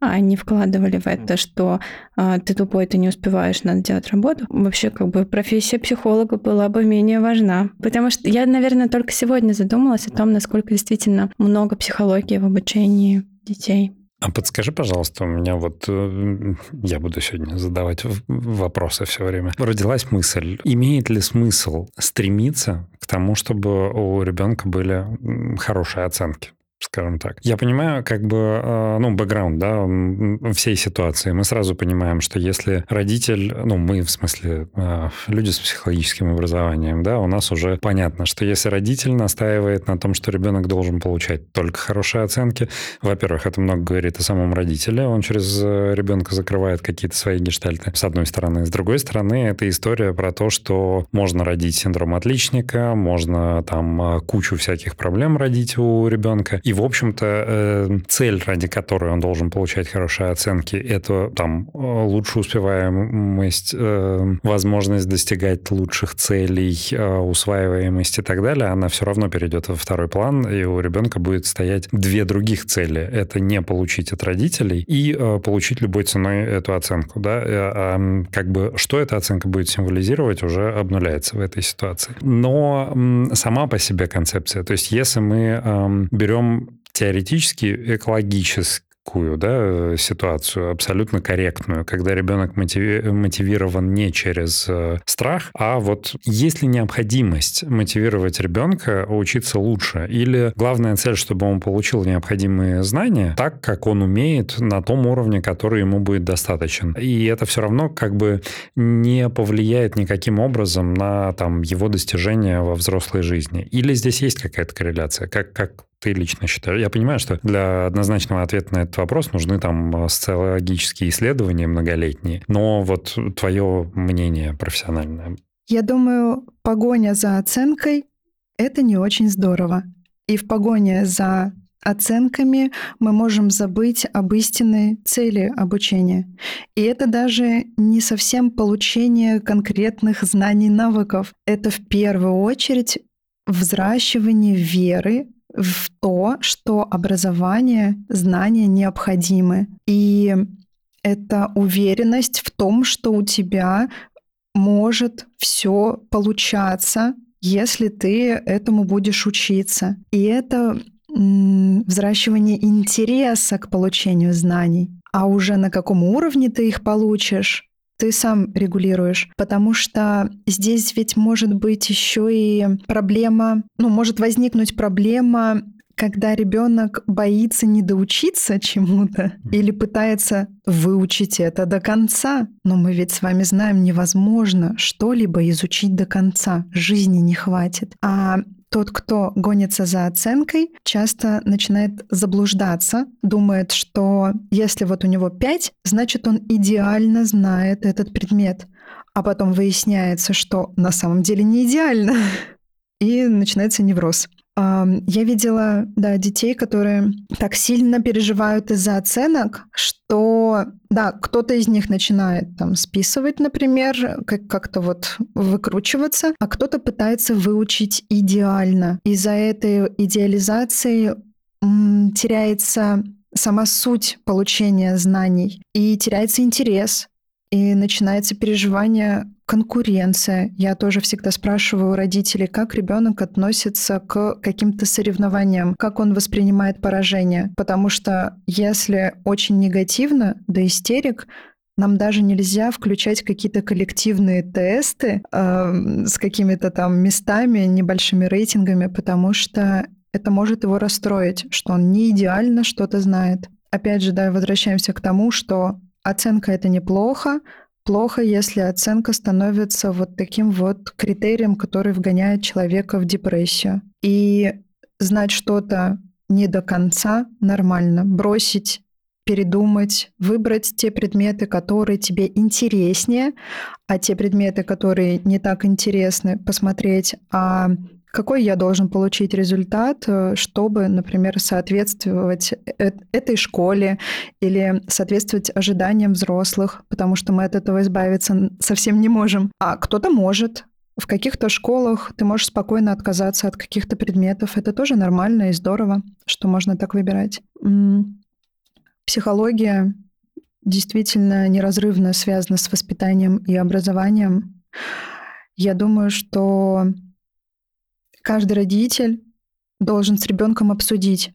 а они вкладывали в это, что а, ты тупой, ты не успеваешь, надо делать работу. Вообще, как бы профессия психолога была бы менее важна. Потому что я, наверное, только сегодня сегодня задумалась о том, насколько действительно много психологии в обучении детей. А подскажи, пожалуйста, у меня вот э, я буду сегодня задавать вопросы все время. Родилась мысль: имеет ли смысл стремиться к тому, чтобы у ребенка были хорошие оценки? Скажем так. Я понимаю, как бы, э, ну, бэкграунд, да, всей ситуации. Мы сразу понимаем, что если родитель, ну, мы, в смысле, э, люди с психологическим образованием, да, у нас уже понятно, что если родитель настаивает на том, что ребенок должен получать только хорошие оценки, во-первых, это много говорит о самом родителе, он через э, ребенка закрывает какие-то свои гештальты, с одной стороны. С другой стороны, это история про то, что можно родить синдром отличника, можно там кучу всяких проблем родить у ребенка, и, в общем-то, э, цель, ради которой он должен получать хорошие оценки, это там э, лучшая успеваемость, э, возможность достигать лучших целей, усваиваемость и так далее, она все равно перейдет во второй план, и у ребенка будет стоять две других цели. Это не получить от родителей и получить любой ценой эту оценку. Да? А как бы что эта оценка будет символизировать, уже обнуляется в этой ситуации. Но сама по себе концепция, то есть если мы берем теоретически экологически такую да, ситуацию, абсолютно корректную, когда ребенок мотиви- мотивирован не через э, страх, а вот есть ли необходимость мотивировать ребенка учиться лучше, или главная цель, чтобы он получил необходимые знания так, как он умеет на том уровне, который ему будет достаточен. И это все равно как бы не повлияет никаким образом на там, его достижения во взрослой жизни. Или здесь есть какая-то корреляция? Как, как ты лично считаешь? Я понимаю, что для однозначного ответа на этот вопрос нужны там э, социологические исследования многолетние, но вот твое мнение профессиональное. Я думаю, погоня за оценкой — это не очень здорово. И в погоне за оценками мы можем забыть об истинной цели обучения. И это даже не совсем получение конкретных знаний, навыков. Это в первую очередь взращивание веры в то, что образование, знания необходимы. И это уверенность в том, что у тебя может все получаться, если ты этому будешь учиться. И это взращивание интереса к получению знаний. А уже на каком уровне ты их получишь, ты сам регулируешь, потому что здесь ведь может быть еще и проблема, ну, может возникнуть проблема когда ребенок боится не доучиться чему-то или пытается выучить это до конца. Но мы ведь с вами знаем, невозможно что-либо изучить до конца. Жизни не хватит. А тот, кто гонится за оценкой, часто начинает заблуждаться, думает, что если вот у него 5, значит он идеально знает этот предмет. А потом выясняется, что на самом деле не идеально. [laughs] И начинается невроз. Я видела, да, детей, которые так сильно переживают из-за оценок, что, да, кто-то из них начинает там списывать, например, как- как-то вот выкручиваться, а кто-то пытается выучить идеально. Из-за этой идеализации теряется сама суть получения знаний и теряется интерес, и начинается переживание конкуренция. Я тоже всегда спрашиваю родителей, как ребенок относится к каким-то соревнованиям, как он воспринимает поражение. Потому что если очень негативно, до истерик, нам даже нельзя включать какие-то коллективные тесты э, с какими-то там местами, небольшими рейтингами, потому что это может его расстроить, что он не идеально что-то знает. Опять же, да, возвращаемся к тому, что оценка это неплохо, плохо, если оценка становится вот таким вот критерием, который вгоняет человека в депрессию. И знать что-то не до конца нормально, бросить передумать, выбрать те предметы, которые тебе интереснее, а те предметы, которые не так интересны, посмотреть, а какой я должен получить результат, э, чтобы, например, соответствовать э, этой школе или соответствовать ожиданиям взрослых, потому что мы от этого избавиться совсем не можем. А кто-то может, в каких-то школах ты можешь спокойно отказаться от каких-то предметов. Это тоже нормально и здорово, что можно так выбирать. Психология действительно неразрывно связана с воспитанием и образованием. Я думаю, что каждый родитель должен с ребенком обсудить,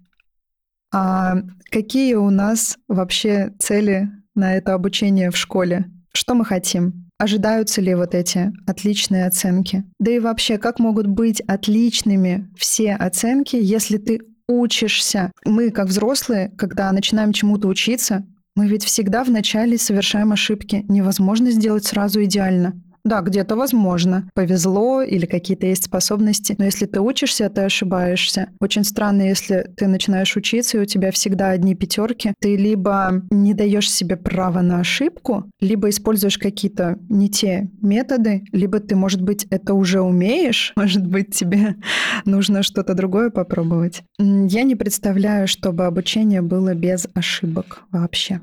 а какие у нас вообще цели на это обучение в школе, что мы хотим, ожидаются ли вот эти отличные оценки. Да и вообще, как могут быть отличными все оценки, если ты учишься. Мы, как взрослые, когда начинаем чему-то учиться, мы ведь всегда вначале совершаем ошибки. Невозможно сделать сразу идеально. Да, где-то возможно. Повезло или какие-то есть способности. Но если ты учишься, ты ошибаешься. Очень странно, если ты начинаешь учиться, и у тебя всегда одни пятерки. Ты либо не даешь себе права на ошибку, либо используешь какие-то не те методы, либо ты, может быть, это уже умеешь, [laughs] может быть, тебе нужно что-то другое попробовать. Я не представляю, чтобы обучение было без ошибок вообще.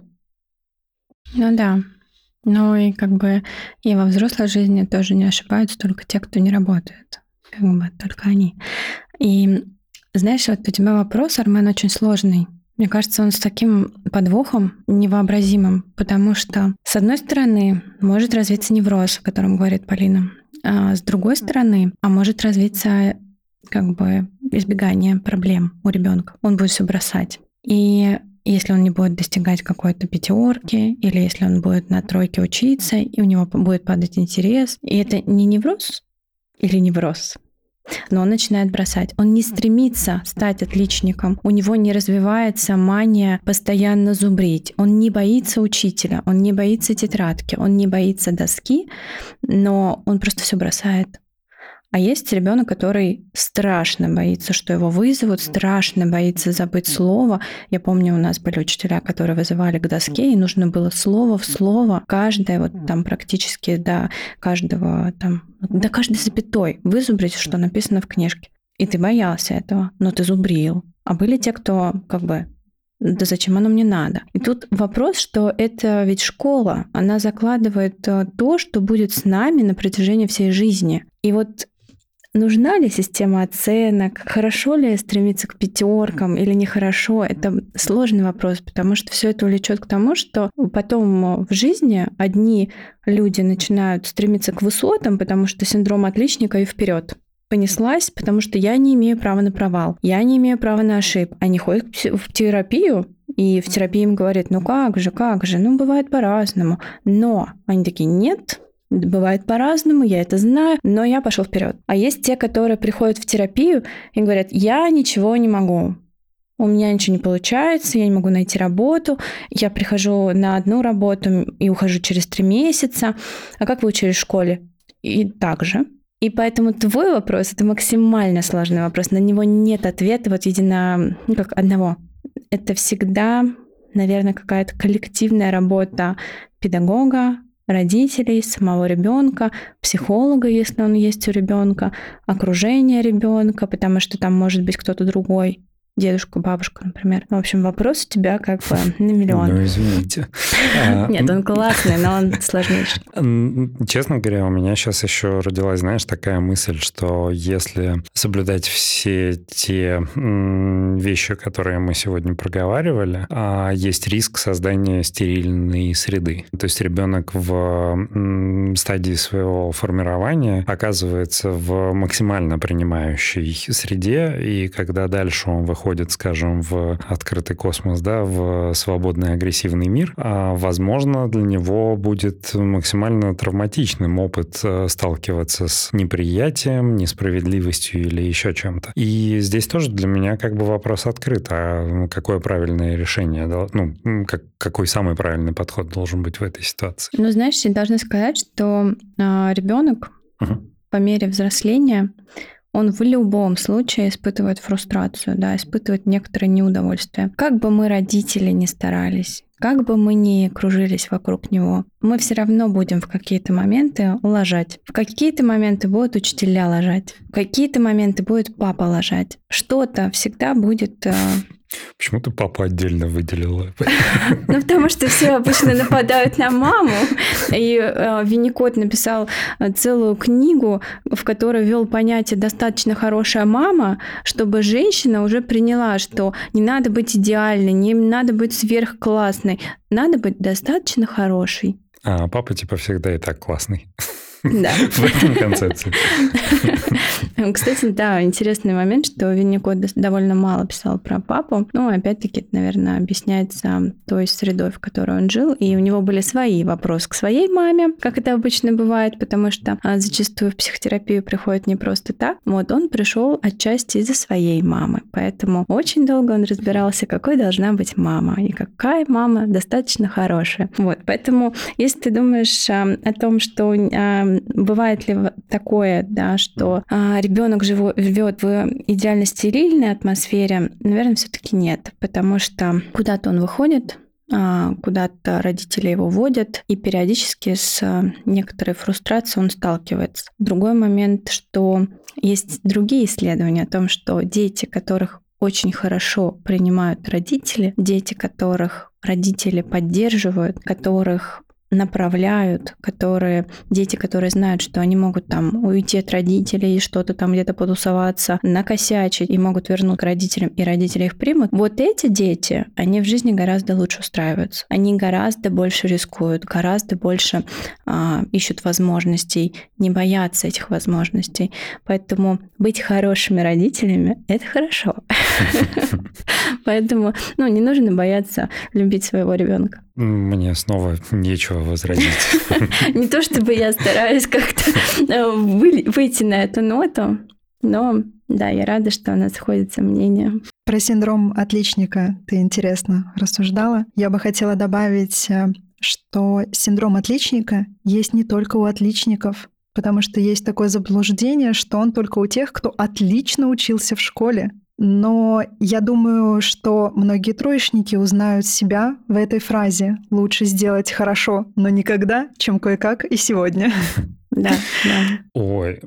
Ну да, ну и как бы и во взрослой жизни тоже не ошибаются только те, кто не работает. Как бы только они. И знаешь, вот у тебя вопрос, Армен, очень сложный. Мне кажется, он с таким подвохом невообразимым, потому что, с одной стороны, может развиться невроз, о котором говорит Полина, а с другой стороны, а может развиться как бы избегание проблем у ребенка. Он будет все бросать. И если он не будет достигать какой-то пятерки, или если он будет на тройке учиться, и у него будет падать интерес. И это не невроз или невроз, но он начинает бросать. Он не стремится стать отличником. У него не развивается мания постоянно зубрить. Он не боится учителя, он не боится тетрадки, он не боится доски, но он просто все бросает. А есть ребенок, который страшно боится, что его вызовут, страшно боится забыть слово. Я помню, у нас были учителя, которые вызывали к доске, и нужно было слово в слово, каждое, вот там практически до каждого, там, до каждой запятой вызубрить, что написано в книжке. И ты боялся этого, но ты зубрил. А были те, кто как бы да зачем оно мне надо? И тут вопрос, что это ведь школа, она закладывает э, то, что будет с нами на протяжении всей жизни. И вот Нужна ли система оценок? Хорошо ли стремиться к пятеркам или нехорошо? Это сложный вопрос, потому что все это влечет к тому, что потом в жизни одни люди начинают стремиться к высотам, потому что синдром отличника и вперед понеслась, потому что я не имею права на провал, я не имею права на ошибку. Они ходят в терапию, и в терапии им говорят, ну как же, как же, ну бывает по-разному. Но они такие, нет, Бывает по-разному, я это знаю, но я пошел вперед. А есть те, которые приходят в терапию и говорят, я ничего не могу, у меня ничего не получается, я не могу найти работу, я прихожу на одну работу и ухожу через три месяца. А как вы учились в школе? И так же. И поэтому твой вопрос — это максимально сложный вопрос. На него нет ответа вот едино, ну, как одного. Это всегда, наверное, какая-то коллективная работа педагога, родителей, самого ребенка, психолога, если он есть у ребенка, окружение ребенка, потому что там может быть кто-то другой дедушка, бабушка, например. В общем, вопрос у тебя как бы на миллион. Ну, извините. [laughs] А, Нет, он классный, но он сложнейший. [laughs] Честно говоря, у меня сейчас еще родилась, знаешь, такая мысль, что если соблюдать все те вещи, которые мы сегодня проговаривали, а, есть риск создания стерильной среды. То есть ребенок в стадии своего формирования оказывается в максимально принимающей среде, и когда дальше он выходит выходит, скажем, в открытый космос, да, в свободный агрессивный мир, а, возможно, для него будет максимально травматичным опыт э, сталкиваться с неприятием, несправедливостью или еще чем-то. И здесь тоже для меня как бы вопрос открыт, а какое правильное решение, ну, как, какой самый правильный подход должен быть в этой ситуации? Ну, знаешь, я должна сказать, что э, ребенок угу. по мере взросления он в любом случае испытывает фрустрацию, да, испытывает некоторое неудовольствие. Как бы мы, родители, не старались, как бы мы ни кружились вокруг него, мы все равно будем в какие-то моменты ложать. В какие-то моменты будут учителя ложать. В какие-то моменты будет папа ложать. Что-то всегда будет э, Почему ты папу отдельно выделила? Ну, потому что все обычно нападают на маму. И э, Винникот написал целую книгу, в которой вел понятие «достаточно хорошая мама», чтобы женщина уже приняла, что не надо быть идеальной, не надо быть сверхклассной, надо быть достаточно хорошей. А папа типа всегда и так классный. Да. [laughs] В этом концепции. [laughs] Кстати, да, интересный момент, что Винникот довольно мало писал про папу. Ну, опять-таки, это, наверное, объясняется той средой, в которой он жил, и у него были свои вопросы к своей маме, как это обычно бывает, потому что а, зачастую в психотерапию приходит не просто так. Вот он пришел отчасти из-за своей мамы, поэтому очень долго он разбирался, какой должна быть мама и какая мама достаточно хорошая. Вот, поэтому если ты думаешь а, о том, что а, бывает ли такое, да, что а, ребенок живет в идеально стерильной атмосфере? Наверное, все-таки нет, потому что куда-то он выходит, а, куда-то родители его водят, и периодически с некоторой фрустрацией он сталкивается. Другой момент, что есть другие исследования о том, что дети, которых очень хорошо принимают родители, дети, которых родители поддерживают, которых направляют, которые дети, которые знают, что они могут там уйти от родителей что-то там где-то потусоваться, накосячить и могут вернуть к родителям, и родители их примут. Вот эти дети, они в жизни гораздо лучше устраиваются. Они гораздо больше рискуют, гораздо больше а, ищут возможностей, не боятся этих возможностей. Поэтому быть хорошими родителями — это хорошо. [laughs] Поэтому ну, не нужно бояться любить своего ребенка. Мне снова нечего возразить. [laughs] Не то чтобы я стараюсь как-то э, выйти на эту ноту, но да, я рада, что у нас сходится мнение. Про синдром отличника ты интересно рассуждала. Я бы хотела добавить, э, что синдром отличника есть не только у отличников, потому что есть такое заблуждение, что он только у тех, кто отлично учился в школе. Но я думаю, что многие троечники узнают себя в этой фразе «лучше сделать хорошо, но никогда, чем кое-как и сегодня». Да, да. Ой,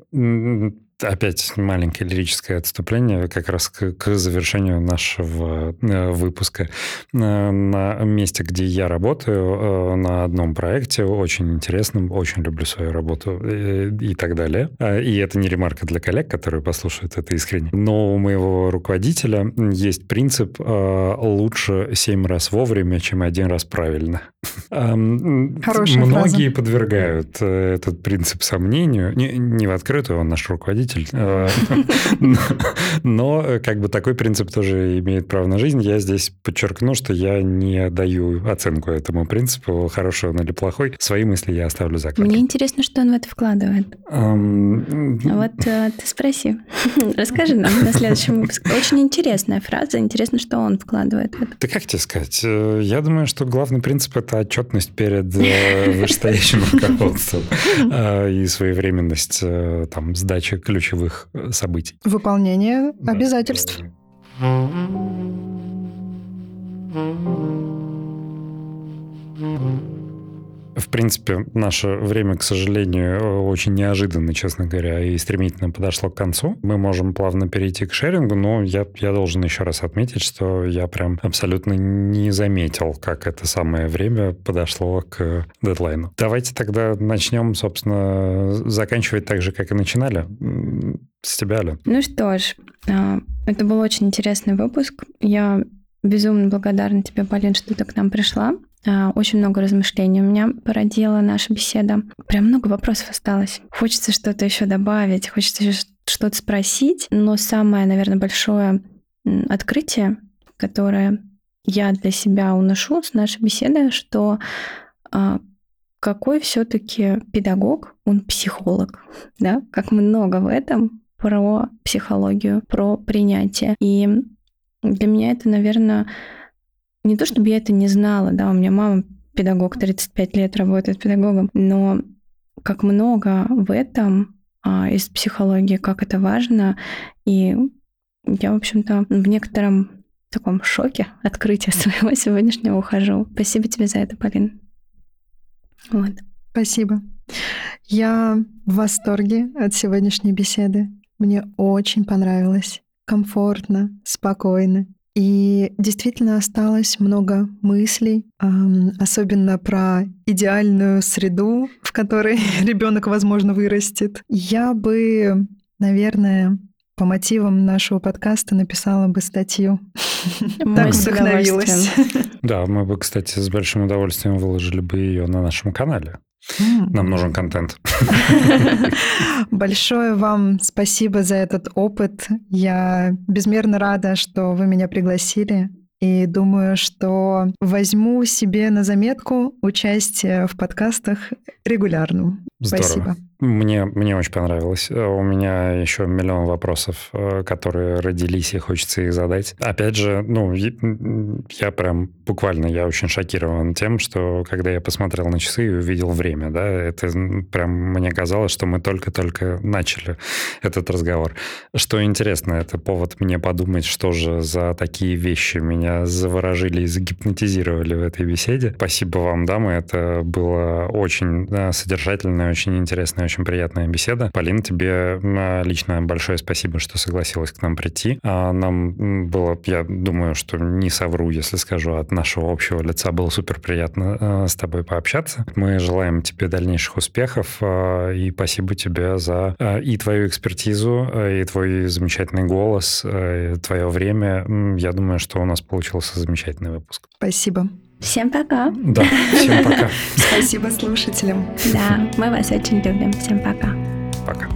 опять маленькое лирическое отступление как раз к, к завершению нашего э, выпуска. На, на месте, где я работаю, э, на одном проекте, очень интересном, очень люблю свою работу и, э, и так далее. А, и это не ремарка для коллег, которые послушают это искренне. Но у моего руководителя есть принцип «лучше семь раз вовремя, чем один раз правильно». [laughs] Хорошая Многие фраза. подвергают этот принцип сомнению. Не, не в открытую, он наш руководитель, руководитель. Э, [laughs] но э, как бы такой принцип тоже имеет право на жизнь. Я здесь подчеркну, что я не даю оценку этому принципу, хороший он или плохой. Свои мысли я оставлю за Мне интересно, что он в это вкладывает. Вот э, ты спроси. [laughs] Расскажи нам на следующем выпуске. Очень интересная фраза. Интересно, что он вкладывает в это. Да как тебе сказать? Я думаю, что главный принцип – это отчетность перед [laughs] вышестоящим руководством и своевременность там, сдачи ключевых э, событий. Выполнение да. обязательств. В принципе, наше время, к сожалению, очень неожиданно, честно говоря, и стремительно подошло к концу. Мы можем плавно перейти к шерингу, но я, я должен еще раз отметить, что я прям абсолютно не заметил, как это самое время подошло к дедлайну. Давайте тогда начнем, собственно, заканчивать так же, как и начинали. С тебя, Аля. Ну что ж, а, это был очень интересный выпуск. Я безумно благодарна тебе, Полин, что ты к нам пришла. А, очень много размышлений у меня породила наша беседа. Прям много вопросов осталось. Хочется что-то еще добавить, хочется еще что-то спросить, но самое, наверное, большое открытие, которое я для себя уношу с нашей беседы, что а, какой все-таки педагог, он психолог, [laughs] да, как много в этом про психологию, про принятие. И для меня это, наверное, не то, чтобы я это не знала, да, у меня мама педагог, 35 лет работает педагогом, но как много в этом а, из психологии, как это важно, и я, в общем-то, в некотором таком шоке открытия [laughs] своего сегодняшнего ухожу. Спасибо тебе за это, Полин. Вот. Спасибо. Я в восторге от сегодняшней беседы. Мне очень понравилось. Комфортно, спокойно. И действительно осталось много мыслей, особенно про идеальную среду, в которой [laughs] ребенок, возможно, вырастет. Я бы, наверное, по мотивам нашего подкаста написала бы статью. [laughs] так вдохновилась. Да, мы бы, кстати, с большим удовольствием выложили бы ее на нашем канале. Нам нужен контент. [laughs] Большое вам спасибо за этот опыт. Я безмерно рада, что вы меня пригласили. И думаю, что возьму себе на заметку участие в подкастах регулярным. Здорово. Спасибо. Мне, мне очень понравилось. Э, у меня еще миллион вопросов, э, которые родились, и хочется их задать. Опять же, ну, я прям буквально, я очень шокирован тем, что когда я посмотрел на часы и увидел время, да, это прям мне казалось, что мы только-только начали этот разговор. Что интересно, это повод мне подумать, что же за такие вещи меня заворожили и загипнотизировали в этой беседе. Спасибо вам, дамы, это было очень содержательное, очень интересное, очень приятная беседа. Полина, тебе а, лично большое спасибо, что согласилась к нам прийти. А, нам было, я думаю, что не совру, если скажу, от нашего общего лица было супер приятно а, с тобой пообщаться. Мы желаем тебе дальнейших успехов и спасибо тебе за и твою экспертизу, и твой замечательный голос, и твое время. Я думаю, что у нас получился замечательный выпуск. Спасибо. Всем пока. Да, всем пока. [laughs] Спасибо слушателям. Да, мы вас очень любим. Всем пока. Пока.